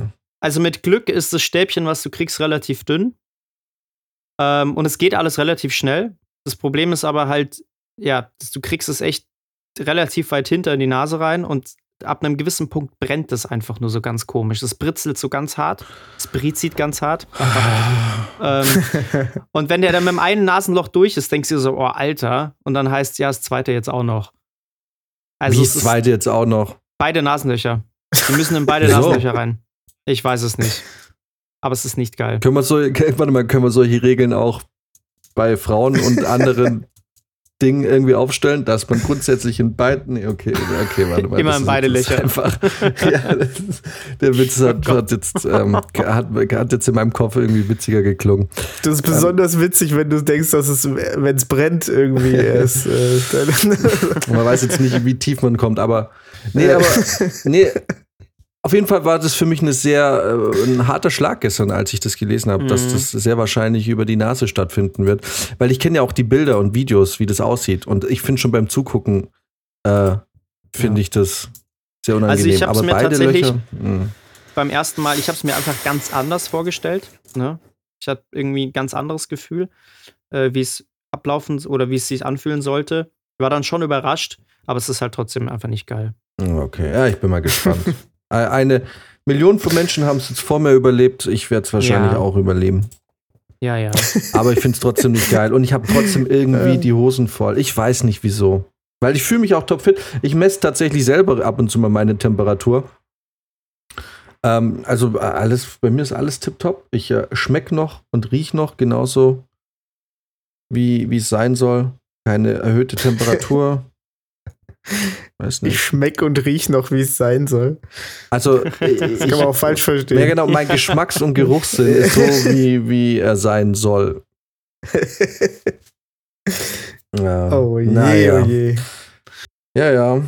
Also mit Glück ist das Stäbchen, was du kriegst, relativ dünn. Ähm, und es geht alles relativ schnell. Das Problem ist aber halt, ja, dass du kriegst es echt relativ weit hinter in die Nase rein und ab einem gewissen Punkt brennt es einfach nur so ganz komisch. Es britzelt so ganz hart. Es brizit ganz hart. ähm, und wenn der dann mit dem einen Nasenloch durch ist, denkst du so, oh, Alter. Und dann heißt ja, das zweite jetzt auch noch. Also wie das zweite jetzt auch noch. beide Nasenlöcher. Die müssen in beide Wieso? Nasenlöcher rein. Ich weiß es nicht. Aber es ist nicht geil. Können wir so, warte mal, können wir solche Regeln auch bei Frauen und anderen Dingen irgendwie aufstellen, dass man grundsätzlich in beiden, okay, okay, warte mal. Immer das in ist- beide ist Löcher. Einfach, ja, ist, der Witz hat, hat jetzt, ähm, hat, hat jetzt in meinem Kopf irgendwie witziger geklungen. Das ist besonders witzig, wenn du denkst, dass es, wenn es brennt, irgendwie erst. Äh, man weiß jetzt nicht, wie tief man kommt, aber nee, aber nee. Auf jeden Fall war das für mich eine sehr äh, ein harter Schlag gestern, als ich das gelesen habe, dass Mhm. das sehr wahrscheinlich über die Nase stattfinden wird, weil ich kenne ja auch die Bilder und Videos, wie das aussieht, und ich finde schon beim Zugucken äh, finde Ja. ich das sehr unangenehm. Also ich aber mir beide tatsächlich- Löcher, mh. Beim ersten Mal, ich habe es mir einfach ganz anders vorgestellt. Ne? Ich hatte irgendwie ein ganz anderes Gefühl, äh, wie es ablaufen oder wie es sich anfühlen sollte. War dann schon überrascht, aber es ist halt trotzdem einfach nicht geil. okay, ja, ich bin mal gespannt. Äh, Eine Million von Menschen haben es jetzt vor mir überlebt. Ich werde es wahrscheinlich Ja. auch überleben. Ja, ja. Aber ich finde es trotzdem nicht geil. Und ich habe trotzdem irgendwie die Hosen voll. Ich weiß nicht wieso. Weil ich fühle mich auch topfit. Ich messe tatsächlich selber ab und zu mal meine Temperatur. Ähm, also äh, alles, bei mir ist alles tipptopp. Ich äh, schmeck noch und riech noch genauso, wie es sein soll. Keine erhöhte Temperatur. Weiß ich schmeck und riech noch, wie es sein soll. Also, ich, Das kann man auch falsch verstehen. ja, genau, mein Geschmacks- und Geruchssinn ist so, wie, wie er sein soll. Ja. oh je, Naja. oh je. Ja, ja.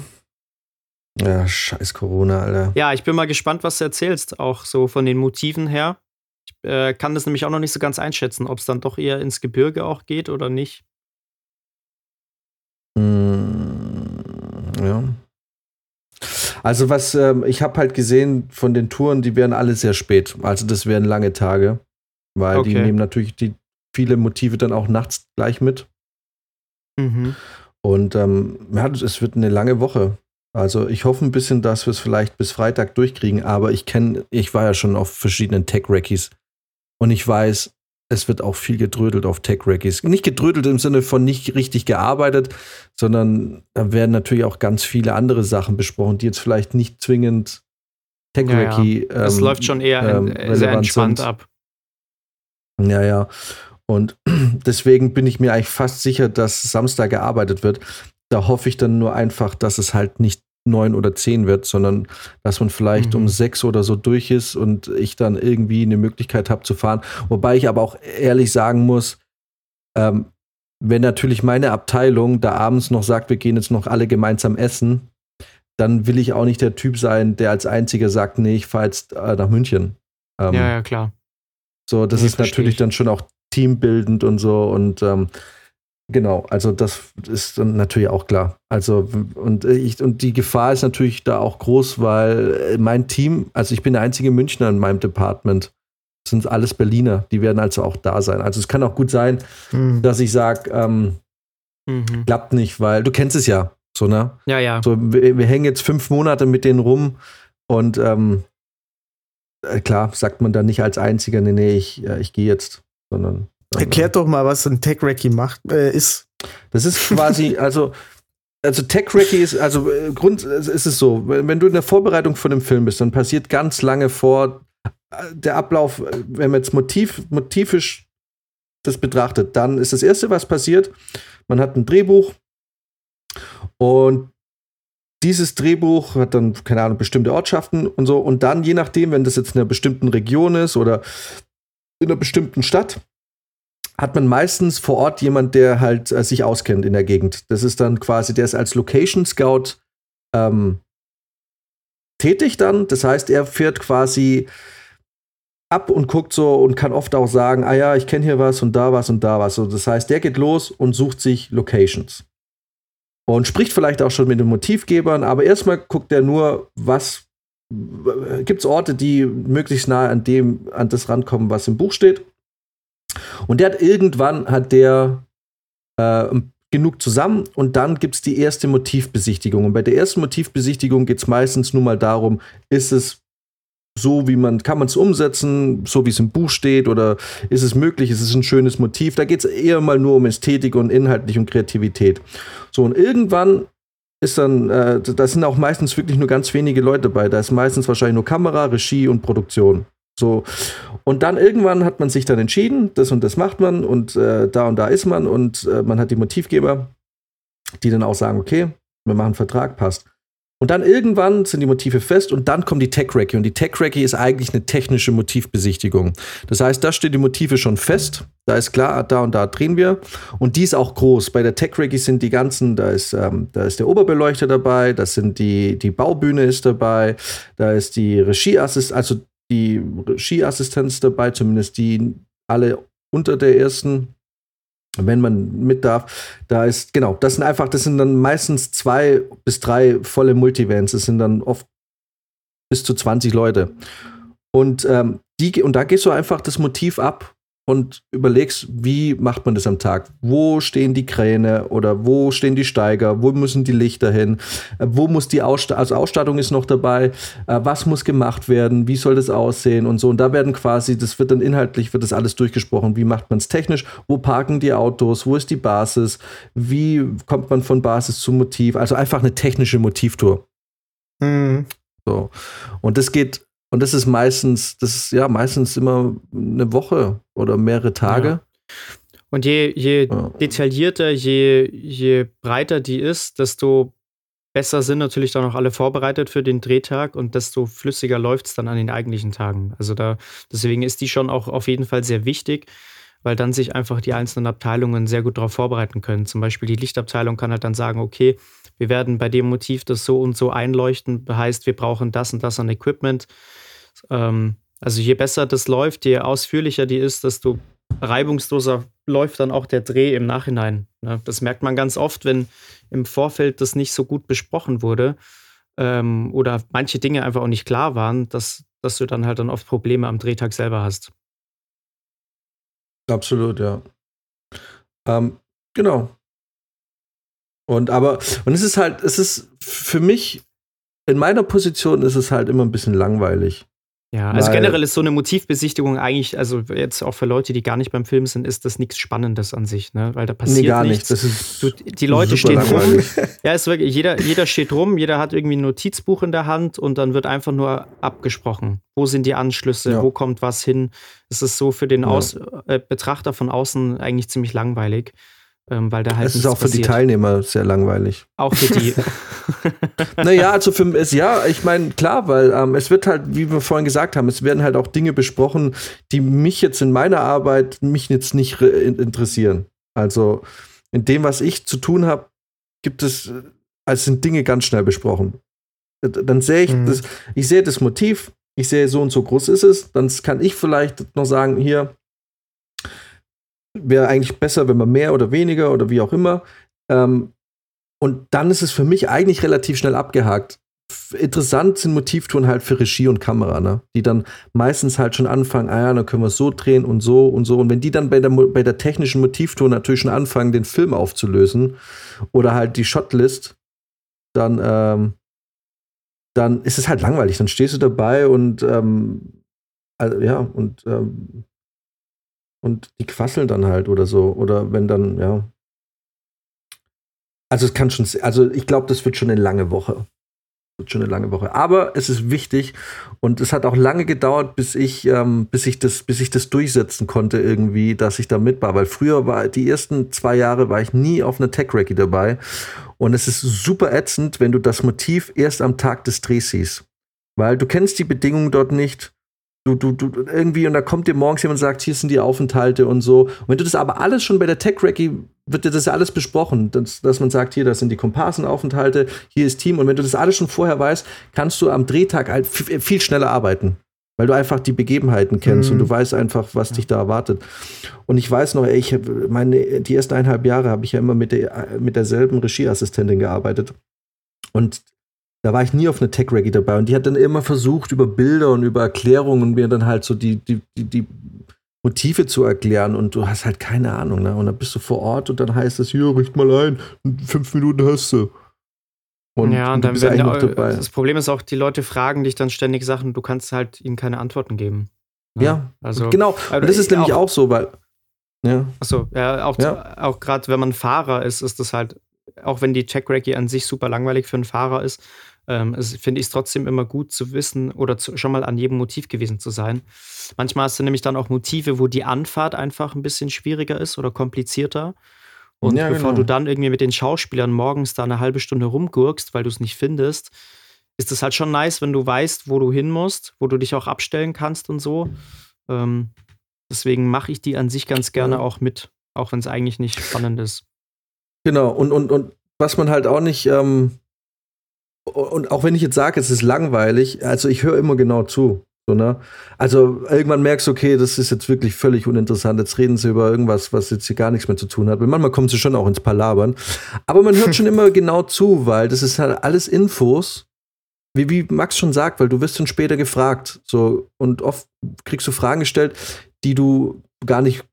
Ja, scheiß Corona, Alter. Ja, ich bin mal gespannt, was du erzählst, auch so von den Motiven her. Ich äh, kann das nämlich auch noch nicht so ganz einschätzen, ob es dann doch eher ins Gebirge auch geht oder nicht. Mm, ja. Also was, ähm, ich habe halt gesehen von den Touren, die wären alle sehr spät. Also das wären lange Tage. Weil die Okay. nehmen natürlich, die viele Motive dann auch nachts gleich mit. Mhm. Und ähm, ja, es wird eine lange Woche. Also ich hoffe ein bisschen, dass wir es vielleicht bis Freitag durchkriegen, aber ich kenne, ich war ja schon auf verschiedenen Tech-Rackies und ich weiß, es wird auch viel gedrödelt auf Tech-Rackies. Nicht gedrödelt im Sinne von nicht richtig gearbeitet, sondern da werden natürlich auch ganz viele andere Sachen besprochen, die jetzt vielleicht nicht zwingend Tech-Racky. Ja, ja. Das ähm, läuft schon eher ähm, äh, sehr entspannt sind. ab. Ja, ja. Und deswegen bin ich mir eigentlich fast sicher, dass Samstag gearbeitet wird. Da hoffe ich dann nur einfach, dass es halt nicht neun oder zehn wird, sondern dass man vielleicht Mhm. um sechs oder so durch ist und ich dann irgendwie eine Möglichkeit habe zu fahren. Wobei ich aber auch ehrlich sagen muss, ähm, wenn natürlich meine Abteilung da abends noch sagt, wir gehen jetzt noch alle gemeinsam essen, dann will ich auch nicht der Typ sein, der als einziger sagt, nee, ich fahre jetzt äh, nach München. Ähm, Ja, ja, klar. so, das Nee, ist natürlich ich. dann schon auch teambildend und so und ähm, genau, also das ist dann natürlich auch klar. Also und ich und die Gefahr ist natürlich da auch groß, weil äh, mein Team, also ich bin der einzige Münchner in meinem Department, sind alles Berliner, die werden also auch da sein. Also es kann auch gut sein, Hm. dass ich sage, ähm, Mhm. klappt nicht, weil du kennst es ja, so ne? Ja, ja. So, wir, wir hängen jetzt fünf Monate mit denen rum und ähm, äh, klar sagt man dann nicht als einziger, nee, nee, ich, äh, ich gehe jetzt, sondern Erklärt doch mal, was ein Tech-Racky macht, äh, ist. Das ist quasi, also, also Tech-Racky ist, also äh, Grund ist es so, wenn wenn du in der Vorbereitung von einem Film bist, dann passiert ganz lange vor äh, der Ablauf, äh, wenn man jetzt motiv, motivisch das betrachtet, dann ist das Erste, was passiert, man hat ein Drehbuch und dieses Drehbuch hat dann, keine Ahnung, bestimmte Ortschaften und so. Und dann, je nachdem, wenn das jetzt in einer bestimmten Region ist oder in einer bestimmten Stadt, hat man meistens vor Ort jemand, der halt äh, sich auskennt in der Gegend. Das ist dann quasi, der ist als Location Scout ähm, tätig dann. Das heißt, er fährt quasi ab und guckt so und kann oft auch sagen, ah ja, ich kenne hier was und da was und da was. So, das heißt, der geht los und sucht sich Locations. Und spricht vielleicht auch schon mit den Motivgebern, aber erstmal guckt er nur, was gibt es Orte, die möglichst nahe an dem, an das rankommen, was im Buch steht. Und der hat irgendwann hat der äh, genug zusammen und dann gibt es die erste Motivbesichtigung. Und bei der ersten Motivbesichtigung geht es meistens nur mal darum, ist es so, wie man, kann man es umsetzen, so wie es im Buch steht, oder ist es möglich, ist es ein schönes Motiv? Da geht es eher mal nur um Ästhetik und inhaltlich und Kreativität. So, und irgendwann ist dann, äh, da sind auch meistens wirklich nur ganz wenige Leute dabei. Da ist meistens wahrscheinlich nur Kamera, Regie und Produktion. So. Und dann irgendwann hat man sich dann entschieden, das und das macht man und äh, da und da ist man und äh, man hat die Motivgeber, die dann auch sagen, okay, wir machen einen Vertrag, passt. Und dann irgendwann sind die Motive fest und dann kommt die Tech Recce. Und die Tech Recce ist eigentlich eine technische Motivbesichtigung. Das heißt, da stehen die Motive schon fest. Da ist klar, da und da drehen wir. Und die ist auch groß. Bei der Tech Recce sind die ganzen, da ist, ähm, da ist der Oberbeleuchter dabei, das sind die, die Baubühne ist dabei, da ist die Regieassistenz, also die Regieassistenz dabei, zumindest die alle unter der ersten wenn man mit darf, da ist, genau, das sind einfach, das sind dann meistens zwei bis drei volle Multivans. Das sind dann oft bis zu 20 Leute. Und, ähm, die, und da gehst du einfach das Motiv ab und überlegst, wie macht man das am Tag? Wo stehen die Kräne oder wo stehen die Steiger? Wo müssen die Lichter hin? Äh, wo muss die Ausstattung, also Ausstattung ist noch dabei, äh, was muss gemacht werden? Wie soll das aussehen und so? Und da werden quasi, das wird dann inhaltlich, wird das alles durchgesprochen. Wie macht man es technisch? Wo parken die Autos? Wo ist die Basis? Wie kommt man von Basis zum Motiv? Also einfach eine technische Motivtour. Hm. So. Und das geht, und das ist meistens, das ist ja meistens immer eine Woche oder mehrere Tage. Ja. Und je, je Ja. detaillierter, je, je breiter die ist, desto besser sind natürlich dann auch alle vorbereitet für den Drehtag und desto flüssiger läuft es dann an den eigentlichen Tagen. Also da, deswegen ist die schon auch auf jeden Fall sehr wichtig, weil dann sich einfach die einzelnen Abteilungen sehr gut darauf vorbereiten können. Zum Beispiel die Lichtabteilung kann halt dann sagen, okay, wir werden bei dem Motiv das so und so einleuchten, heißt, wir brauchen das und das an Equipment. Ähm, also je besser das läuft, je ausführlicher die ist, desto reibungsloser läuft dann auch der Dreh im Nachhinein. Ne? Das merkt man ganz oft, wenn im Vorfeld das nicht so gut besprochen wurde ähm, oder manche Dinge einfach auch nicht klar waren, dass, dass du dann halt dann oft Probleme am Drehtag selber hast. Absolut, ja. Ähm, genau. Und aber, und es ist halt, es ist für mich, in meiner Position ist es halt immer ein bisschen langweilig. Ja, also Weil- generell ist so eine Motivbesichtigung eigentlich, also jetzt auch für Leute, die gar nicht beim Film sind, ist das nichts Spannendes an sich, ne? Weil da passiert Nee, gar nichts. nicht. Das ist Du, die Leute stehen rum. Ja, ist wirklich, jeder, jeder steht rum, jeder hat irgendwie ein Notizbuch in der Hand und dann wird einfach nur abgesprochen. Wo sind die Anschlüsse, Ja. wo kommt was hin? Es ist so für den Ja. Aus, äh, Betrachter von außen eigentlich ziemlich langweilig, ähm, weil da halt es ist auch für die passiert. Teilnehmer sehr langweilig. Auch für die. naja, also für es, ja, ich meine, klar, weil ähm, es wird halt, wie wir vorhin gesagt haben, es werden halt auch Dinge besprochen, die mich jetzt in meiner Arbeit mich jetzt nicht re- in- interessieren. Also in dem, was ich zu tun habe, gibt es, also sind Dinge ganz schnell besprochen. Dann sehe ich Mhm. das, ich sehe das Motiv, ich sehe so und so groß ist es, dann kann ich vielleicht noch sagen, hier wäre eigentlich besser, wenn man mehr oder weniger oder wie auch immer. Ähm, und dann ist es für mich eigentlich relativ schnell abgehakt. Interessant sind Motivtouren halt für Regie und Kamera, ne? Die dann meistens halt schon anfangen, ah ja, dann können wir so drehen und so und so. Und wenn die dann bei der, bei der technischen Motivtour natürlich schon anfangen, den Film aufzulösen oder halt die Shotlist, dann, ähm, dann ist es halt langweilig. Dann stehst du dabei und ähm, also, ja, und ähm, und die quasseln dann halt oder so. Oder wenn dann, ja. Also es kann schon, also ich glaube, das wird schon eine lange Woche. Wird schon eine lange Woche. Aber es ist wichtig und es hat auch lange gedauert, bis ich, ähm, bis ich das, bis ich das durchsetzen konnte irgendwie, dass ich da mit war. Weil früher war die ersten zwei Jahre war ich nie auf einer Tech Recce dabei. Und es ist super ätzend, wenn du das Motiv erst am Tag des Drehs siehst. Weil du kennst die Bedingungen dort nicht. Du, du, du, irgendwie, und da kommt dir morgens jemand und sagt, hier sind die Aufenthalte und so. Und wenn du das aber alles schon bei der Tech Recce, wird dir das ja alles besprochen, dass, dass man sagt, hier, das sind die Komparsenaufenthalte, hier ist Team. Und wenn du das alles schon vorher weißt, kannst du am Drehtag halt f- viel schneller arbeiten. Weil du einfach die Begebenheiten kennst Mhm. und du weißt einfach, was dich da erwartet. Und ich weiß noch, ey, ich meine, die ersten eineinhalb Jahre habe ich ja immer mit, der, mit derselben Regieassistentin gearbeitet. Und da war ich nie auf eine Tech Reggae dabei und die hat dann immer versucht, über Bilder und über Erklärungen mir dann halt so die, die, die, die Motive zu erklären und du hast halt keine Ahnung, ne? Und dann bist du vor Ort und dann heißt es, hier, richt mal ein, in fünf Minuten hast du. Und, ja, und dann bist werden ja, dabei. das Problem ist auch, die Leute fragen dich dann ständig Sachen, du kannst halt ihnen keine Antworten geben. Ja, also genau. aber Und das ist ich nämlich auch- auch so, weil, ja, Achso, ja, auch, Ja. auch gerade wenn man Fahrer ist, ist das halt, auch wenn die Check Recce an sich super langweilig für einen Fahrer ist, ähm, es- finde ich es trotzdem immer gut zu wissen oder zu, schon mal an jedem Motiv gewesen zu sein. Manchmal hast du nämlich dann auch Motive, wo die Anfahrt einfach ein bisschen schwieriger ist oder komplizierter. Und Ja, bevor genau. du dann irgendwie mit den Schauspielern morgens da eine halbe Stunde rumgurkst, weil du es nicht findest, ist es halt schon nice, wenn du weißt, wo du hin musst, wo du dich auch abstellen kannst und so. Ähm, deswegen mache ich die an sich ganz gerne Ja. auch mit, auch wenn es eigentlich nicht spannend ist. Genau, und, und, und was man halt auch nicht, ähm, und auch wenn ich jetzt sage, es ist langweilig, also ich höre immer genau zu. So, ne? Also irgendwann merkst du, okay, das ist jetzt wirklich völlig uninteressant. Jetzt reden sie über irgendwas, was jetzt hier gar nichts mehr zu tun hat. Weil manchmal kommen sie schon auch ins Palabern. Aber man hört schon immer genau zu, weil das ist halt alles Infos, wie, wie Max schon sagt, weil du wirst dann später gefragt. So, und oft kriegst du Fragen gestellt, die du gar nicht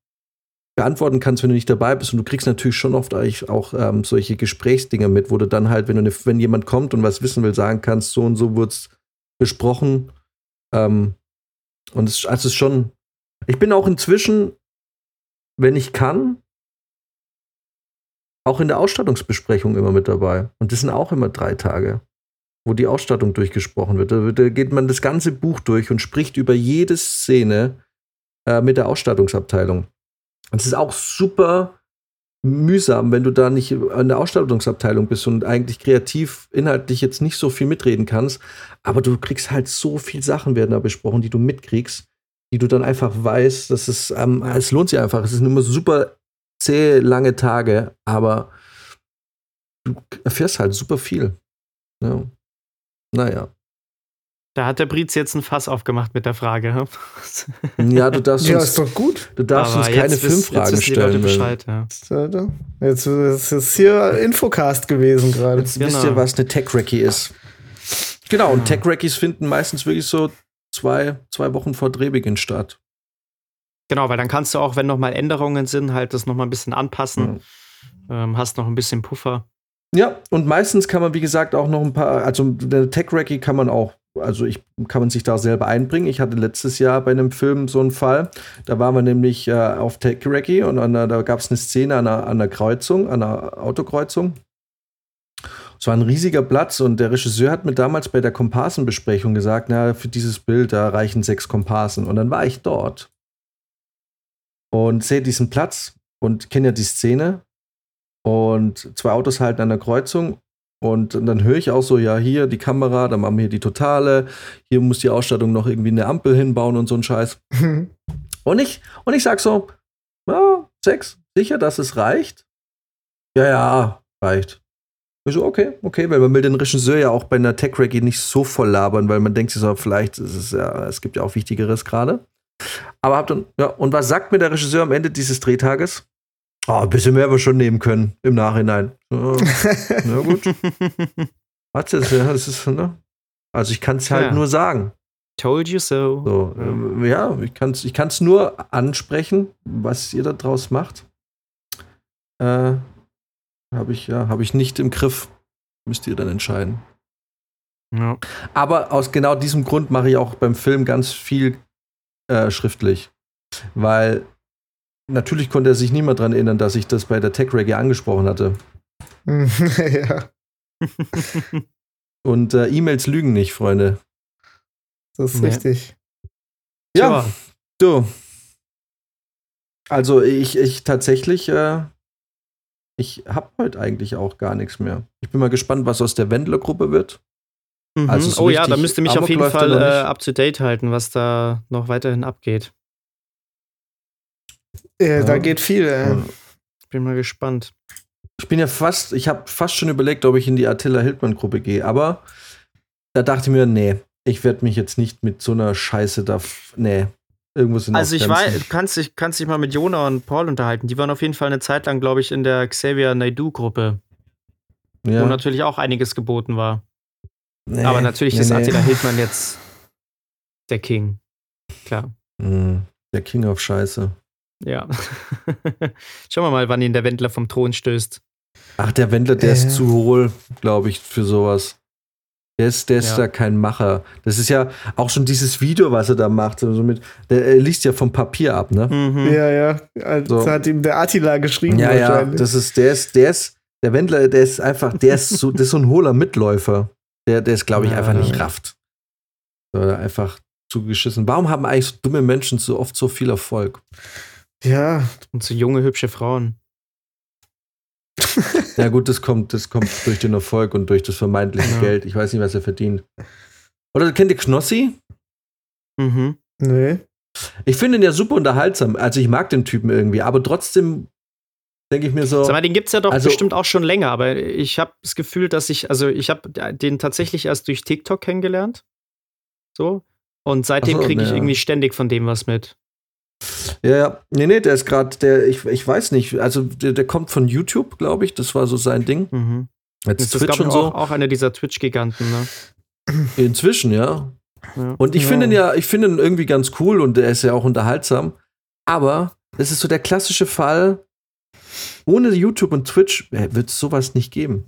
beantworten kannst, wenn du nicht dabei bist. Und du kriegst natürlich schon oft eigentlich auch ähm, solche Gesprächsdinger mit, wo du dann halt, wenn, du ne, wenn jemand kommt und was wissen will, sagen kannst, so und so wurde es besprochen. Ähm, und es, also es ist schon. Ich bin auch inzwischen, wenn ich kann, auch in der Ausstattungsbesprechung immer mit dabei. Und das sind auch immer drei Tage, wo die Ausstattung durchgesprochen wird. Da, wird- da geht man das ganze Buch durch und spricht über jede Szene äh, mit der Ausstattungsabteilung. Und es ist auch super mühsam, wenn du da nicht an der Ausstattungsabteilung bist und eigentlich kreativ, inhaltlich jetzt nicht so viel mitreden kannst. Aber du kriegst halt so viel Sachen werden da besprochen, die du mitkriegst, die du dann einfach weißt, dass es, ähm, es lohnt sich einfach. Es sind immer super zähe, lange Tage, aber du erfährst halt super viel. Ja. Naja. Da hat der Briz jetzt ein Fass aufgemacht mit der Frage. hä? Ja, du darfst Ja, uns, ist doch gut. du darfst Aber uns keine Filmfragen die Leute stellen. Bescheid, ja. Jetzt ist es hier Infocast gewesen gerade. Jetzt wisst Genau. ihr, was eine Tech Recce ist. Genau, und Tech Recces finden meistens wirklich so zwei, zwei Wochen vor Drehbeginn statt. Genau, weil dann kannst du auch, wenn noch mal Änderungen sind, halt das noch mal ein bisschen anpassen. Ähm, hast noch ein bisschen Puffer. Ja, und meistens kann man, wie gesagt, auch noch ein paar, also der Tech-Recce kann man auch, also ich kann man sich da selber einbringen. Ich hatte letztes Jahr bei einem Film so einen Fall, da waren wir nämlich äh, auf Tech-Recce und der- da gab es eine Szene an einer, an einer Kreuzung, an einer Autokreuzung. Es war ein riesiger Platz und der Regisseur hat mir damals bei der Komparsenbesprechung gesagt, na, für dieses Bild, da reichen sechs Komparsen. Und dann war ich dort und sehe diesen Platz und kenne ja die Szene und zwei Autos halten an der Kreuzung und dann höre ich auch so, ja, hier die Kamera, dann machen wir hier die Totale, hier muss die Ausstattung noch irgendwie eine Ampel hinbauen und so ein Scheiß. Und ich, und ich sag so, ja, sechs, sicher, dass es reicht? Ja, ja, reicht. Ich so, okay, okay, weil man will den Regisseur ja auch bei einer tech reggae nicht so voll labern, weil man denkt sich so, vielleicht ist es ja, es gibt ja auch Wichtigeres gerade. Aber hab dann, ja, und was sagt mir der Regisseur am Ende dieses Drehtages? Oh, ein bisschen mehr wir schon nehmen können im Nachhinein. So, na gut. Was ist, ja, das ist, ne? Also ich kann es halt Ja. nur sagen. Told you so. So, ähm, ja, ich kann es ich kann's nur ansprechen, was ihr da draus macht. Äh, habe ich, ja, habe ich nicht im Griff. Müsst ihr dann entscheiden. Ja. Aber aus genau diesem Grund mache ich auch beim Film ganz viel äh, schriftlich. Weil natürlich konnte er sich niemand daran erinnern, dass ich das bei der Tech Reggae angesprochen hatte. ja, Und äh, E-Mails lügen nicht, Freunde. das ist Nee. richtig. Ja, Tja. du. Also ich, ich tatsächlich, äh, ich habe heute eigentlich auch gar nichts mehr. Ich bin mal gespannt, was aus der Wendler-Gruppe wird. Mhm. Also so oh ja, da richtig müsst ihr mich auf Amok jeden läuft da Fall äh, nicht. up to date halten, was da noch weiterhin abgeht. Äh, Da Ja. geht viel. Ja. Bin mal gespannt. Ich bin ja fast, ich habe fast schon überlegt, ob ich in die Attila Hildmann-Gruppe gehe, aber da dachte ich mir, nee, ich werde mich jetzt nicht mit so einer Scheiße da, f- nee, irgendwo sind Also ich weiß, du kannst dich, kannst dich mal mit Jona und Paul unterhalten. Die waren auf jeden Fall eine Zeit lang, glaube ich, in der Xavier Naidoo-Gruppe, wo ja, natürlich auch einiges geboten war. nee, Aber natürlich nee, ist nee. Attila Hildmann jetzt der King. Klar. Mm, Der King of Scheiße. Ja. Schauen wir mal, wann ihn der Wendler vom Thron stößt. Ach, der Wendler, der Äh. ist zu hohl, glaube ich, für sowas. Der ist, der ist Ja. da kein Macher. Das ist ja auch schon dieses Video, was er da macht. So mit, der er liest ja vom Papier ab, ne? Mhm. Ja, ja. Also So. hat ihm der Attila geschrieben Ja, ja. Das ist, der ist, der ist, der Wendler, der ist einfach, der ist so, das ist so ein hohler Mitläufer. Der, der ist, glaube ich, Ja, einfach nicht ja. rafft. So, einfach zugeschissen. Warum haben eigentlich so dumme Menschen so oft so viel Erfolg? Ja, Und so junge, hübsche Frauen. Ja, gut, das kommt, das kommt durch den Erfolg und durch das vermeintliche Ja. Geld. Ich weiß nicht, was er verdient. Oder kennt ihr Knossi? Mhm. nee. Ich finde ihn ja super unterhaltsam. Also ich mag den Typen irgendwie, aber trotzdem denke ich mir so. Sag mal, den gibt's ja doch Also- bestimmt auch schon länger, aber ich habe das Gefühl, dass ich, also ich habe den tatsächlich erst durch TikTok kennengelernt. So. Und seitdem so, kriege ich ja. irgendwie ständig von dem was mit. Ja, ja. Nee, nee, der ist gerade, der, ich, ich weiß nicht, also der, der kommt von YouTube, glaube ich. Das war so sein Ding. Mhm. Jetzt Das ist, Twitch glaube und so. auch, auch einer dieser Twitch-Giganten, ne? Inzwischen, ja. Ja. Und ich Ja. finde ihn ja, ich finde ihn irgendwie ganz cool und der ist ja auch unterhaltsam. Aber das ist so der klassische Fall. Ohne YouTube und Twitch wird es sowas nicht geben.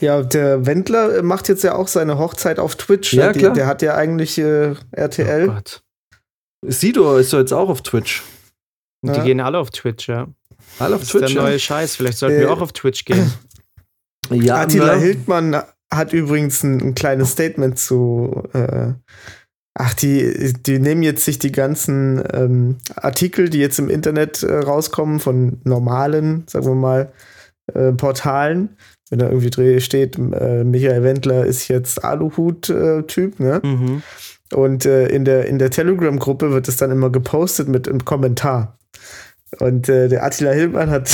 Ja, der Wendler macht jetzt ja auch seine Hochzeit auf Twitch. Ja, Die- klar. Der hat ja eigentlich äh, Oh RTL. Gott. Sido ist doch jetzt auch auf Twitch. Und Die Ja. gehen alle auf Twitch, ja. Alle auf Das ist Twitch. der ja. neue Scheiß. Vielleicht sollten Äh, wir auch auf Twitch gehen. Ja, Attila ne? Hildmann hat übrigens ein, ein kleines Statement zu. Äh, ach, die, die nehmen jetzt sich die ganzen ähm, Artikel, die jetzt im Internet äh, rauskommen, von normalen, sagen wir mal, äh, Portalen. Wenn da irgendwie steht, äh, Michael Wendler ist jetzt Aluhut-Typ, ne? Mhm. Und äh, in der, in der Telegram-Gruppe wird es dann immer gepostet mit einem Kommentar. Und äh, der Attila Hildmann hat,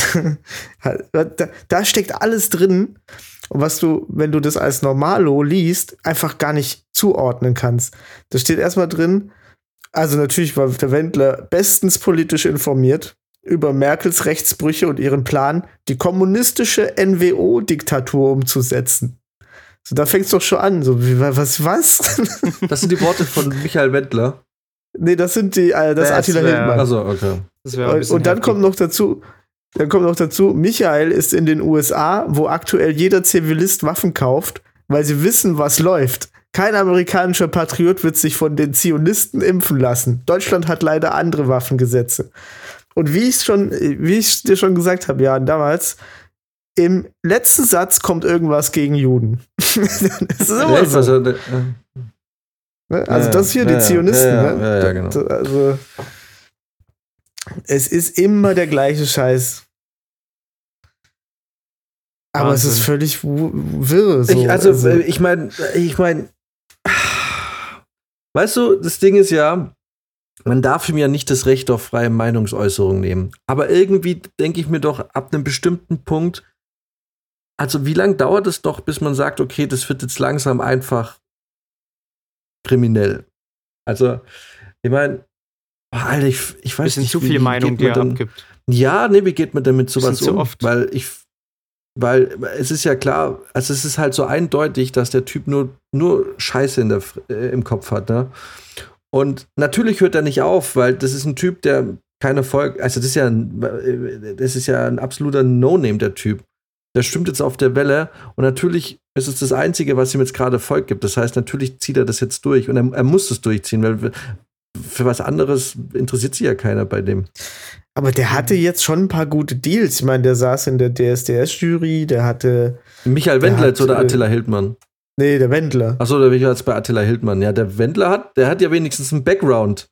hat da, da steckt alles drin, was du, wenn du das als Normalo liest, einfach gar nicht zuordnen kannst. Da steht erstmal drin, also natürlich war der Wendler bestens politisch informiert über Merkels Rechtsbrüche und ihren Plan, die kommunistische NWO-Diktatur umzusetzen. So, da fängt's doch schon an. So, wie, was, was? Das sind die Worte von Michael Wendler. Nee, das sind die, äh, das, Das Attila wär- Hildmann. Also, okay. Das wäre ein Und, und dann heftig. kommt noch dazu, dann kommt noch dazu, Michael ist in den USA, wo aktuell jeder Zivilist Waffen kauft, weil sie wissen, was läuft. Kein amerikanischer Patriot wird sich von den Zionisten impfen lassen. Deutschland hat leider andere Waffengesetze. Und wie ich schon, wie ich dir schon gesagt habe, ja, damals, im letzten Satz kommt irgendwas gegen Juden. das ist immer so. er- äh, Ne? Also Ja, das hier, ja, die Zionisten. ja, ne? ja, genau. Also, es ist immer der gleiche Scheiß. Aber es ist Wahnsinn. völlig wirr. So. Ich, also, äh, ich meine, ich meine, weißt du, das Ding ist ja, man darf ihm ja nicht das Recht auf freie Meinungsäußerung nehmen. Aber irgendwie denke ich mir doch, ab einem bestimmten Punkt, also wie lange dauert es doch, bis man sagt, okay, das wird jetzt langsam einfach kriminell? Also, ich meine, Alter, ich, ich weiß bisschen nicht, zu viel Meinung, die er dann- abgibt. ja, nee, wie geht man denn mit sowas um? oft. Weil ich, weil es ist ja klar, also es ist halt so eindeutig, dass der Typ nur, nur Scheiße in der, äh, im Kopf hat, ne? Und natürlich hört er nicht auf, weil das ist ein Typ, der kein Erfolg, also das ist ja ein, äh, das ist ja ein absoluter No-Name, der Typ. Der stimmt jetzt auf der Welle und natürlich ist es das Einzige, was ihm jetzt gerade Erfolg gibt. Das heißt, natürlich zieht er das jetzt durch und er, er muss es durchziehen, weil für was anderes interessiert sich ja keiner bei dem. Aber der hatte jetzt schon ein paar gute Deals. Ich meine, der saß in der DSDS-Jury, der hatte. Michael Der Wendler hat, jetzt oder äh, Attila Hildmann? Nee, der Wendler. Achso, da bin ich jetzt bei Attila Hildmann. Ja, der Wendler hat, der hat ja wenigstens einen Background.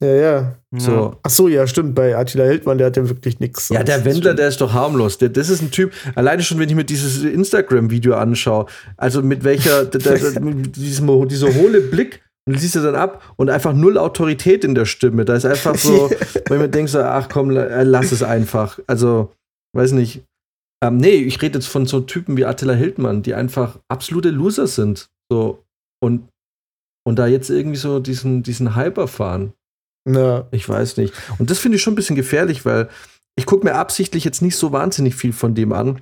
Ja, ja. So. Ach so, ja, stimmt. Bei Attila Hildmann, der hat ja wirklich nichts. Ja, der Wendler, der ist doch harmlos. Der, das ist ein Typ, alleine schon, wenn ich mir dieses Instagram-Video anschaue, also mit welcher, diesem, dieser hohle Blick, und du siehst er dann ab und einfach null Autorität in der Stimme. Da ist einfach so, ich mir denke, so, ach komm, la- lass es einfach. Also, weiß nicht. Ähm, nee, ich rede jetzt von so Typen wie Attila Hildmann, die einfach absolute Loser sind. So, und, und da jetzt irgendwie so diesen, diesen Hyper fahren. Ja. Ich weiß nicht. Und das finde ich schon ein bisschen gefährlich, weil ich gucke mir absichtlich jetzt nicht so wahnsinnig viel von dem an.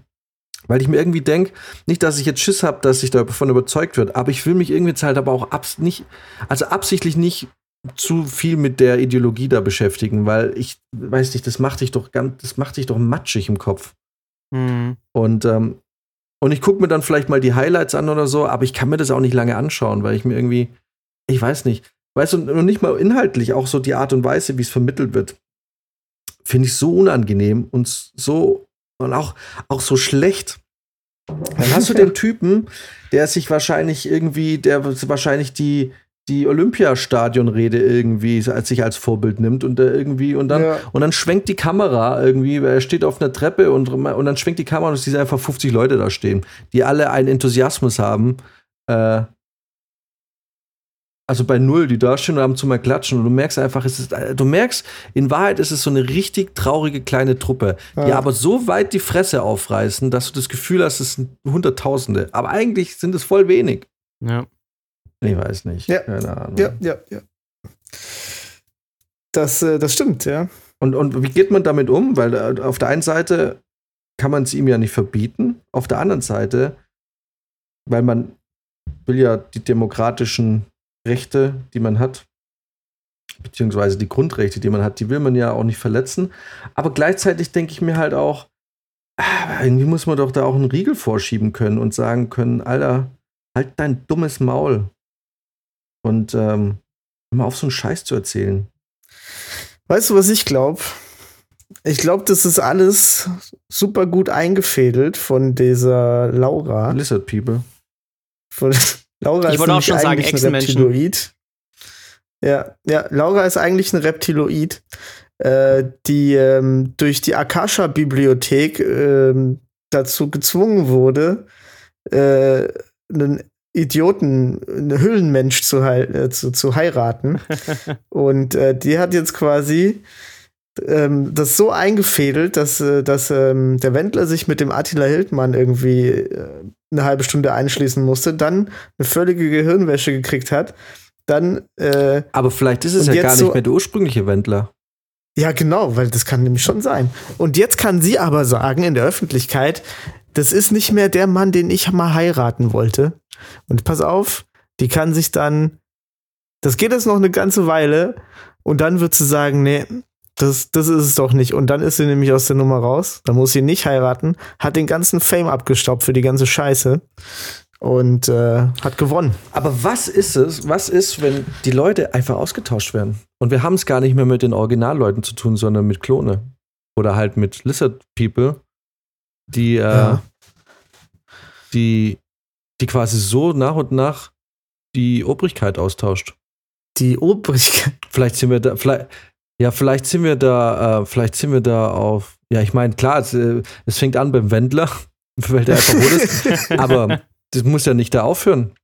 Weil ich mir irgendwie denke, nicht, dass ich jetzt Schiss habe, dass ich davon überzeugt wird, aber ich will mich irgendwie jetzt halt aber auch abs nicht, also absichtlich nicht zu viel mit der Ideologie da beschäftigen, weil ich weiß nicht, das macht dich doch ganz, das macht dich doch matschig im Kopf. Mhm. Und, ähm, und ich gucke mir dann vielleicht mal die Highlights an oder so, aber ich kann mir das auch nicht lange anschauen, weil ich mir irgendwie, ich weiß nicht, weißt du, und nicht mal inhaltlich, auch so die Art und Weise, wie es vermittelt wird, finde ich so unangenehm und so, und auch, auch so schlecht. Dann hast du den Typen, der sich wahrscheinlich irgendwie, der wahrscheinlich die, die Olympiastadionrede irgendwie als sich als Vorbild nimmt und der irgendwie und dann Ja. und dann schwenkt die Kamera irgendwie, weil er steht auf einer Treppe und, und dann schwenkt die Kamera und du siehst einfach 50 Leute da stehen, die alle einen Enthusiasmus haben. Äh, also bei null, die da stehen und haben zu mal klatschen und du merkst einfach, es ist, äh, du merkst, in Wahrheit ist es so eine richtig traurige kleine Truppe, die Ja. aber so weit die Fresse aufreißen, dass du das Gefühl hast, es sind Hunderttausende. Aber eigentlich sind es voll wenig. Ja. Ich weiß nicht. Ja. Keine Ahnung. Ja, ja, ja. Das, äh, das stimmt, ja. Und, und wie geht man damit um? Weil äh, auf der einen Seite kann man es ihm ja nicht verbieten, auf der anderen Seite, weil man will ja die demokratischen Rechte, die man hat, beziehungsweise die Grundrechte, die man hat, die will man ja auch nicht verletzen. Aber gleichzeitig denke ich mir halt auch, ah, irgendwie muss man doch da auch einen Riegel vorschieben können und sagen können, Alter, halt dein dummes Maul. Und ähm, hör mal auf, so einen Scheiß zu erzählen. Weißt du, was ich glaube? Ich glaube, das ist alles super gut eingefädelt von dieser Laura. Lizard People. Von, Laura Ich ist wollte auch schon sagen, eigentlich ein Echsenmenschen. Reptiloid. Ja, ja, Laura ist eigentlich ein Reptiloid, äh, die ähm, durch die Akasha-Bibliothek ähm, dazu gezwungen wurde, äh, einen Idioten, einen Hüllenmensch zu, heil- äh, zu, zu heiraten. Und äh, die hat jetzt quasi ähm, das so eingefädelt, dass, äh, dass ähm, der Wendler sich mit dem Attila Hildmann irgendwie äh, eine halbe Stunde einschließen musste, dann eine völlige Gehirnwäsche gekriegt hat, dann äh, Aber vielleicht ist es ja gar nicht so- mehr der ursprüngliche Wendler. ja, genau, weil das kann nämlich schon sein. Und jetzt kann sie aber sagen in der Öffentlichkeit, das ist nicht mehr der Mann, den ich mal heiraten wollte. Und pass auf, die kann sich dann Das geht jetzt noch eine ganze Weile und dann wird sie sagen, nee, das, das ist es doch nicht. Und dann ist sie nämlich aus der Nummer raus. Dann muss sie nicht heiraten, hat den ganzen Fame abgestaubt für die ganze Scheiße und äh, hat gewonnen. Aber was ist es? Was ist, wenn die Leute einfach ausgetauscht werden? Und wir haben es gar nicht mehr mit den Originalleuten zu tun, sondern mit Klone. Oder halt mit Lizard People, die, äh, Ja. die, die quasi so nach und nach die Obrigkeit austauscht. Die Obrigkeit. Vielleicht sind wir da, vielleicht, ja, vielleicht sind wir da, äh, vielleicht sind wir da auf, ja, ich meine, klar, es, äh, es fängt an beim Wendler, weil der einfach rot ist, aber das muss ja nicht da aufhören.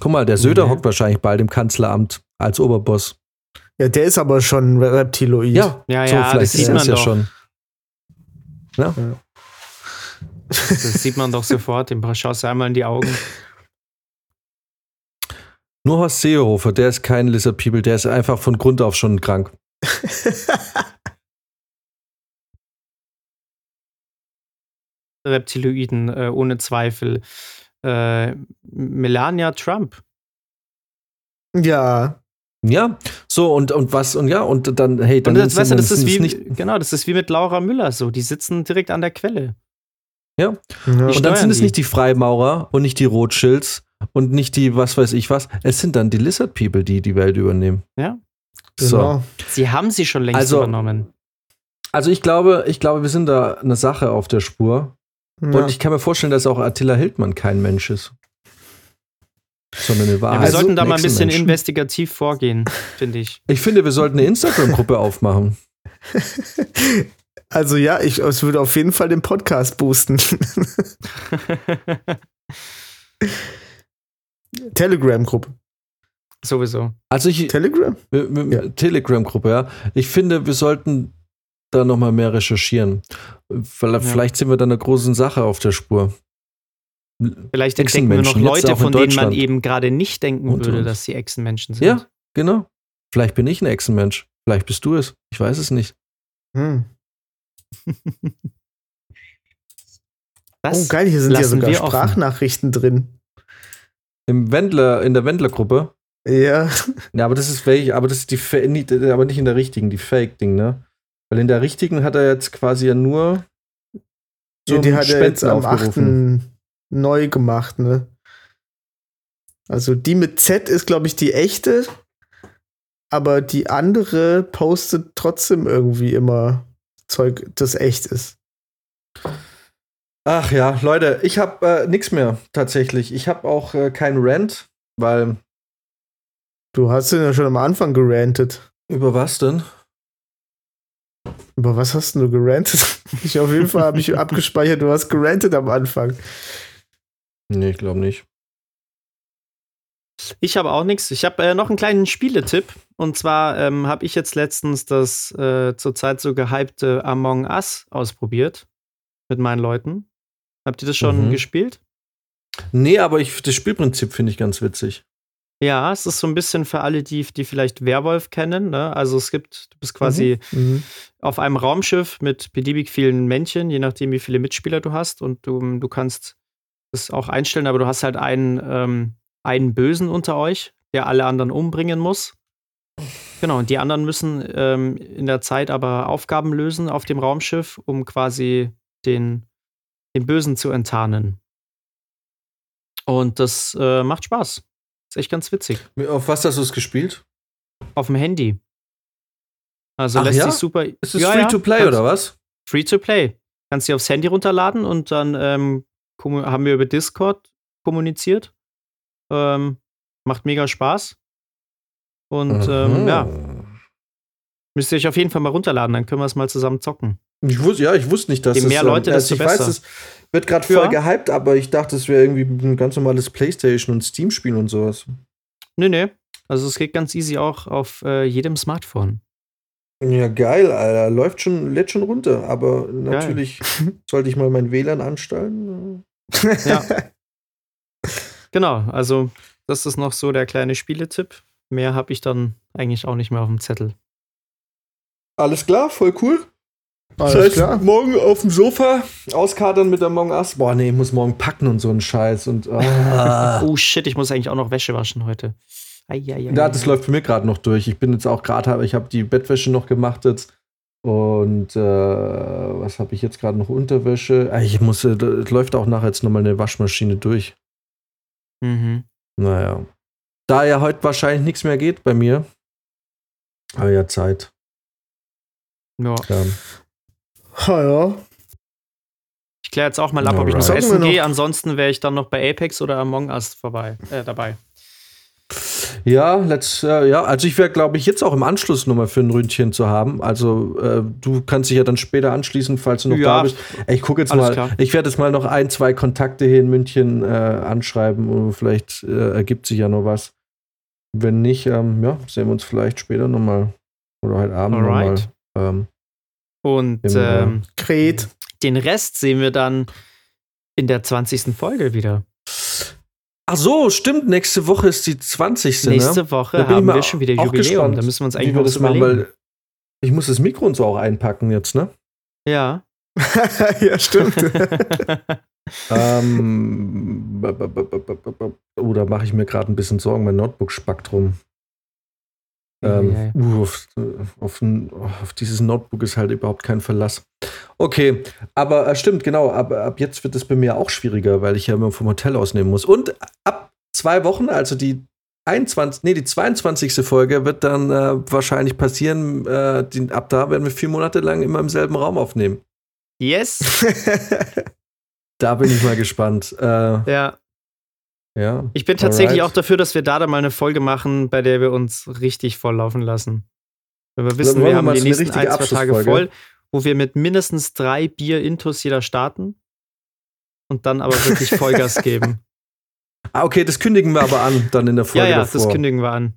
Guck mal, der Söder Nee. hockt wahrscheinlich bald im Kanzleramt als Oberboss. Ja, der ist aber schon Reptiloid. Ja, Ja, so ja, vielleicht das sieht ist man es ja doch. schon. Das sieht man doch sofort. Dem schaust du einmal in die Augen. Nur Horst Seehofer, der ist kein Lizard People, der ist einfach von Grund auf schon krank. Reptiloiden, äh, ohne Zweifel. Äh, Melania Trump. Ja. Ja, so und, und was, und ja, und dann, hey, dann Und das, weißt du, das ist wie, nicht, genau, das ist wie mit Laura Müller so. Die sitzen direkt an der Quelle. ja. Und dann sind es die. nicht die Freimaurer und nicht die Rothschilds und nicht die was weiß ich was. Es sind dann die Lizard People, die die Welt übernehmen. Ja. So. Genau. Sie haben sie schon längst Also- übernommen. Also ich glaube, ich glaube, wir sind da eine Sache auf der Spur. Ja. Und ich kann mir vorstellen, dass auch Attila Hildmann kein Mensch ist. Sondern eine Ja, Wahrheit. wir sollten da mal ein bisschen Echsenmensch. investigativ vorgehen, finde ich. Ich finde, wir sollten eine Instagram-Gruppe aufmachen. Also ja, ich, es würde auf jeden Fall den Podcast boosten. Telegram-Gruppe. Sowieso. Also ich, Telegram? Ja. Telegram-Gruppe, ja. Ich finde, wir sollten da noch mal mehr recherchieren. Vielleicht, vielleicht sind wir da einer großen Sache auf der Spur. Vielleicht entdecken wir noch Leute, von denen man eben gerade nicht denken Unter würde, uns. dass sie Echsenmenschen sind. Ja, genau. Vielleicht bin ich ein Echsenmensch. Vielleicht bist du es. Ich weiß es nicht. Hm. Oh geil, hier sind ja lassen sogar wir offen. Sprachnachrichten drin. Im Wendler, in der Wendler-Gruppe. Ja. Ja, aber das ist welche, aber das ist die nicht, aber nicht in der richtigen, die Fake-Ding, ne? Weil in der richtigen hat er jetzt quasi ja nur ja die hat er jetzt am aufgerufen. 8. neu gemacht, ne? Also die mit Z ist, glaube ich, die echte, aber die andere postet trotzdem irgendwie immer Zeug, das echt ist. Ach ja, Leute, ich habe äh, nichts mehr tatsächlich. Ich habe auch äh, keinen Rant, weil Du hast ihn ja schon am Anfang gerantet. über was denn? Über was hast denn du gerantet? Ich auf jeden Fall habe ich abgespeichert, du hast gerantet am Anfang. Nee, ich glaube nicht. Ich habe auch nichts. Ich habe äh, noch einen kleinen Spieletipp. Und zwar ähm, habe ich jetzt letztens das äh, zurzeit so gehypte Among Us ausprobiert. Mit meinen Leuten. Habt ihr das schon Mhm. gespielt? Nee, aber ich, das Spielprinzip finde ich ganz witzig. Ja, es ist so ein bisschen für alle, die, die vielleicht Werwolf kennen. Ne? Also es gibt, du bist quasi Mhm. auf einem Raumschiff mit beliebig vielen Männchen, je nachdem, wie viele Mitspieler du hast. Und du, du kannst das auch einstellen, aber du hast halt einen, ähm, einen Bösen unter euch, der alle anderen umbringen muss. Genau, und die anderen müssen ähm, in der Zeit aber Aufgaben lösen auf dem Raumschiff, um quasi den, den Bösen zu enttarnen. Und das äh, macht Spaß. Ist echt ganz witzig. Auf was hast du es gespielt? Auf dem Handy. Also Ach lässt ja? sich super. Ist es Ja, free ja, to play kannst- oder was? Free to play. Kannst du aufs Handy runterladen und dann ähm, haben wir über Discord kommuniziert. Ähm, macht mega Spaß. Und ähm, Mhm. ja, müsst ihr euch auf jeden Fall mal runterladen, dann können wir es mal zusammen zocken. Ich wusste, ja, ich wusste nicht, dass Je es, mehr ähm, Leute, also desto ich weiß, besser. es wird gerade voll gehypt, aber ich dachte, es wäre irgendwie ein ganz normales Playstation und Steam-Spiel und sowas. Nee, nee. Also es geht ganz easy auch auf äh, jedem Smartphone. Ja, geil, Alter. Läuft schon, lädt schon runter, aber natürlich sollte ich mal mein WLAN anstellen. Ja. genau, also das ist noch so der kleine Spieletipp. Mehr habe ich dann eigentlich auch nicht mehr auf dem Zettel. Alles klar, voll cool. Alles das heißt, klar. morgen auf dem Sofa auskadern mit der Among Us. Boah, nee, ich muss morgen packen und so einen Scheiß. Und, ah. Oh shit, ich muss eigentlich auch noch Wäsche waschen heute. Eieiei. Ja, das läuft für mich gerade noch durch. Ich bin jetzt auch gerade, ich habe die Bettwäsche noch gemacht jetzt. Und äh, was habe ich jetzt gerade noch? Unterwäsche. Ich muss, äh, das läuft auch nachher jetzt nochmal eine Waschmaschine durch. Mhm. Naja. Da ja heute wahrscheinlich nichts mehr geht bei mir. Aber ja, Zeit. Ja. Ja. Ah, ja. Ich kläre jetzt auch mal ab, ob ich noch essen gehe. Ansonsten wäre ich dann noch bei Apex oder Among Us vorbei, äh, dabei. Ja, let's, äh, ja, also ich wäre, glaube ich, jetzt auch im Anschluss nochmal für ein Ründchen zu haben. Also äh, du kannst dich ja dann später anschließen, falls du noch Ja, da bist. Ich gucke jetzt mal, klar. ich werde jetzt mal noch ein, zwei Kontakte hier in München äh, anschreiben und vielleicht äh, ergibt sich ja noch was. Wenn nicht, ähm, ja, sehen wir uns vielleicht später nochmal oder heute Abend nochmal. Ähm, Und äh, ähm, Kret. den Rest sehen wir dann in der 20. Folge wieder. ach so, stimmt, nächste Woche ist die 20. Nächste ne? Woche Da bin ich haben wir schon wieder Jubiläum. gespannt, Da müssen wir uns eigentlich wir noch das was machen, überlegen. weil ich muss das Mikro und so auch einpacken jetzt, ne? ja. ja, stimmt. ähm, b- b- b- b- b- b- oh, da mache ich mir gerade ein bisschen Sorgen. Mein Notebook spackt rum. Ähm, uh, auf, auf, auf dieses Notebook ist halt überhaupt kein Verlass. Okay, aber äh, stimmt, genau. Ab, ab jetzt wird es bei mir auch schwieriger, weil ich ja immer vom Hotel ausnehmen muss. Und ab zwei Wochen, also die 21, nee, die 22. Folge wird dann äh, wahrscheinlich passieren. Äh, die, ab da werden wir vier Monate lang immer im selben Raum aufnehmen. Yes. Da bin ich mal gespannt. Äh, ja. Ja. Ich bin tatsächlich Alright. auch dafür, dass wir da dann mal eine Folge machen, bei der wir uns richtig volllaufen lassen. Wenn wir wissen, wir wir haben die nächsten richtige ein, zwei Tage voll, wo wir mit mindestens drei Bier-Intos jeder starten und dann aber wirklich Vollgas geben. Ah, okay, das kündigen wir aber an, dann in der ja, Folge ja, davor. das kündigen wir an.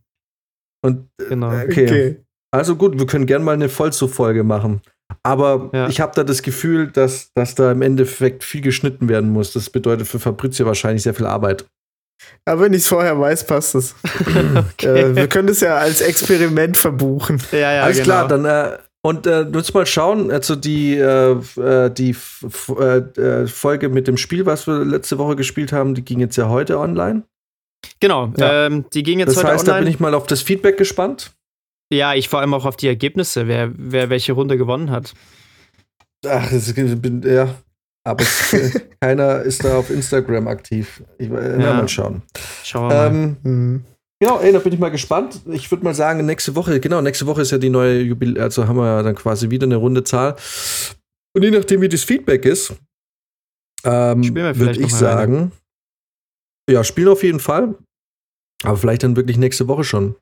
Und, Genau. okay. Also gut, wir können gerne mal eine Vollzug-Folge machen. Aber Ja. ich habe da das Gefühl, dass, dass da im Endeffekt viel geschnitten werden muss. Das bedeutet für Fabrizio wahrscheinlich sehr viel Arbeit. Aber wenn ich es vorher weiß, passt es. äh, wir können es ja als Experiment verbuchen. Ja, ja, Alles genau. klar, dann äh, und äh, du musst mal schauen, also die, äh, äh, die äh, äh, Folge mit dem Spiel, was wir letzte Woche gespielt haben, die ging jetzt ja heute online. Genau, Ja. ähm, die ging jetzt Das heute heißt, da online. bin ich mal auf das Feedback gespannt. ja, ich vor allem auch auf die Ergebnisse, wer, wer welche Runde gewonnen hat. Ach, das ist, bin, ja. Aber es, äh, keiner ist da auf Instagram aktiv. Ich, äh, Ja. Mal schauen. Schauen wir mal. Ähm, Hm. ja, ey, da bin ich mal gespannt. Ich würde mal sagen, nächste Woche, genau, nächste Woche ist ja die neue Jubiläum, also haben wir ja dann quasi wieder eine runde Zahl. Und je nachdem, wie das Feedback ist, ähm, würde ich mal eine. sagen, ja, spielen auf jeden Fall. Aber vielleicht dann wirklich nächste Woche schon.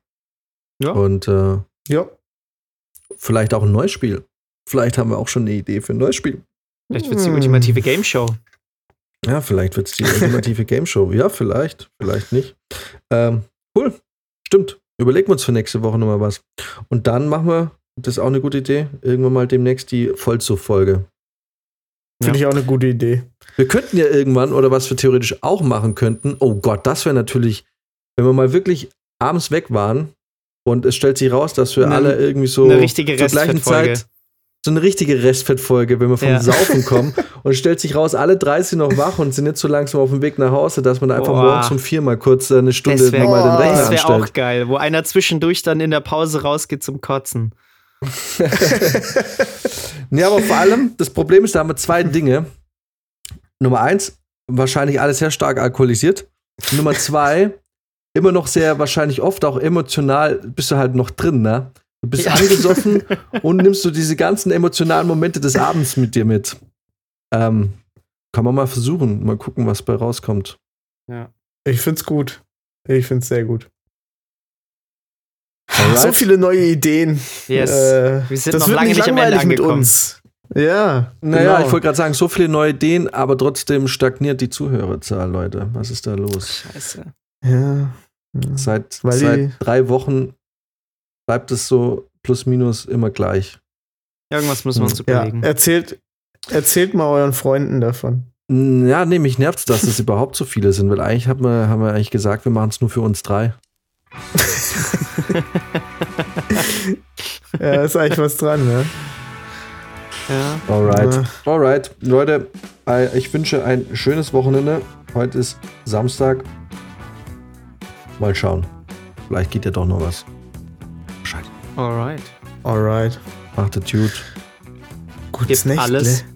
Ja. Und äh, Ja. vielleicht auch ein neues Spiel. Vielleicht haben wir auch schon eine Idee für ein neues Spiel. Vielleicht wird es die Hm. ultimative Game Show. Ja, vielleicht wird es die ultimative Game Show. Ja, vielleicht, vielleicht nicht. Ähm, cool. Stimmt. Überlegen wir uns für nächste Woche nochmal was. Und dann machen wir, das ist auch eine gute Idee, irgendwann mal demnächst die Vollzug-Folge. Finde ich auch eine gute Idee. Wir könnten ja irgendwann, oder was wir theoretisch auch machen könnten, oh Gott, das wäre natürlich, wenn wir mal wirklich abends weg waren und es stellt sich raus, dass wir Eine- alle irgendwie so eine richtige zur gleichen. Zeit so eine richtige Restfettfolge, wenn wir vom Ja. Saufen kommen und stellt sich raus, alle drei sind noch wach und sind jetzt so langsam auf dem Weg nach Hause, dass man da einfach Boah. morgens um vier mal kurz äh, eine Stunde Das wäre nochmal den Rechner das wär auch geil, wo einer zwischendurch dann in der Pause rausgeht zum Kotzen. Ja, aber vor allem, das Problem ist, da haben wir zwei Dinge. Nummer eins, wahrscheinlich alles sehr stark alkoholisiert. Nummer zwei, immer noch sehr wahrscheinlich oft auch emotional bist du halt noch drin, ne? Du bist Ja. angesoffen und nimmst du diese ganzen emotionalen Momente des Abends mit dir mit. Ähm, kann man mal versuchen, mal gucken, was bei rauskommt. Ich find's gut. Ich find's sehr gut. Alright. So viele neue Ideen. Yes. Äh, Wir sind das noch wird lange nicht nicht am Ende langweilig mit angekommen. uns. Ja. Naja, genau. ich wollte gerade sagen, so viele neue Ideen, aber trotzdem stagniert die Zuhörerzahl, Leute. Was ist da los? Scheiße. Ja. Seit, Weil seit drei Wochen bleibt es so plus minus immer gleich. Irgendwas müssen wir uns ja. überlegen. Erzählt, erzählt mal euren Freunden davon. Mm, Ja, nee, mich nervt dass es überhaupt so viele sind, weil eigentlich haben wir, haben wir eigentlich gesagt, wir machen es nur für uns drei. Ja, ist eigentlich was dran, ne? Ja. Alright. Ja. Alright. Leute, äh, ich wünsche ein schönes Wochenende. Heute ist Samstag. Mal schauen. Vielleicht geht ja doch noch was. Alright. Alright. Macht es gut. Gutes Gebt alles.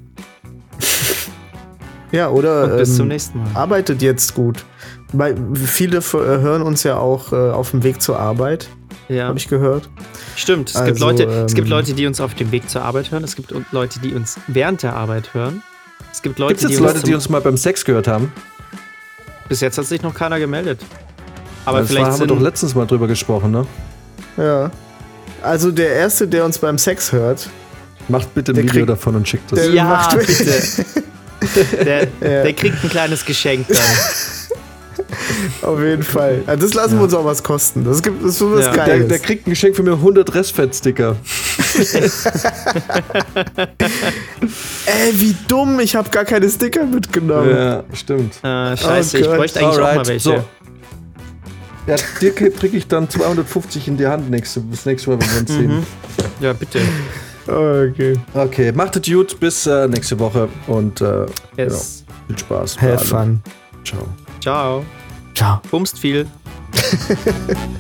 Ja, oder Und bis ähm, zum nächsten Mal. arbeitet jetzt gut. Weil viele äh, hören uns ja auch äh, auf dem Weg zur Arbeit, Ja. habe ich gehört. Stimmt, es, gibt Also, Leute, es gibt ähm, Leute, die uns auf dem Weg zur Arbeit hören. Es gibt Leute, die uns während der Arbeit hören. Es gibt Leute, Gibt es die jetzt uns, Leute, die uns mal beim Sex gehört haben? Bis jetzt hat sich noch keiner gemeldet. Aber das war, vielleicht haben wir doch letztens mal drüber gesprochen, ne? Ja. Also der Erste, der uns beim Sex hört, Macht bitte ein Der Video kriegt- davon und schickt das. der Ja, macht bitte. der, Ja. der kriegt ein kleines Geschenk dann. auf jeden Fall. Also das lassen wir uns auch was kosten. Das, gibt, das ist so was Ja. Der, Geiles. der kriegt ein Geschenk für mir 100 Restfett-Sticker. Ey, wie dumm, ich habe gar keine Sticker mitgenommen. Ja, stimmt. Äh, scheiße, Oh ich bräuchte eigentlich auch mal Alright, welche. so. Ja, dir kriege ich dann 250 in die Hand nächste, das nächste Mal, wenn wir uns sehen. Mhm. Ja, bitte. Okay. Okay, macht es gut, bis äh, nächste Woche und äh, Yes. genau, viel Spaß. Have fun. Ciao. Ciao. Ciao. Bumst viel.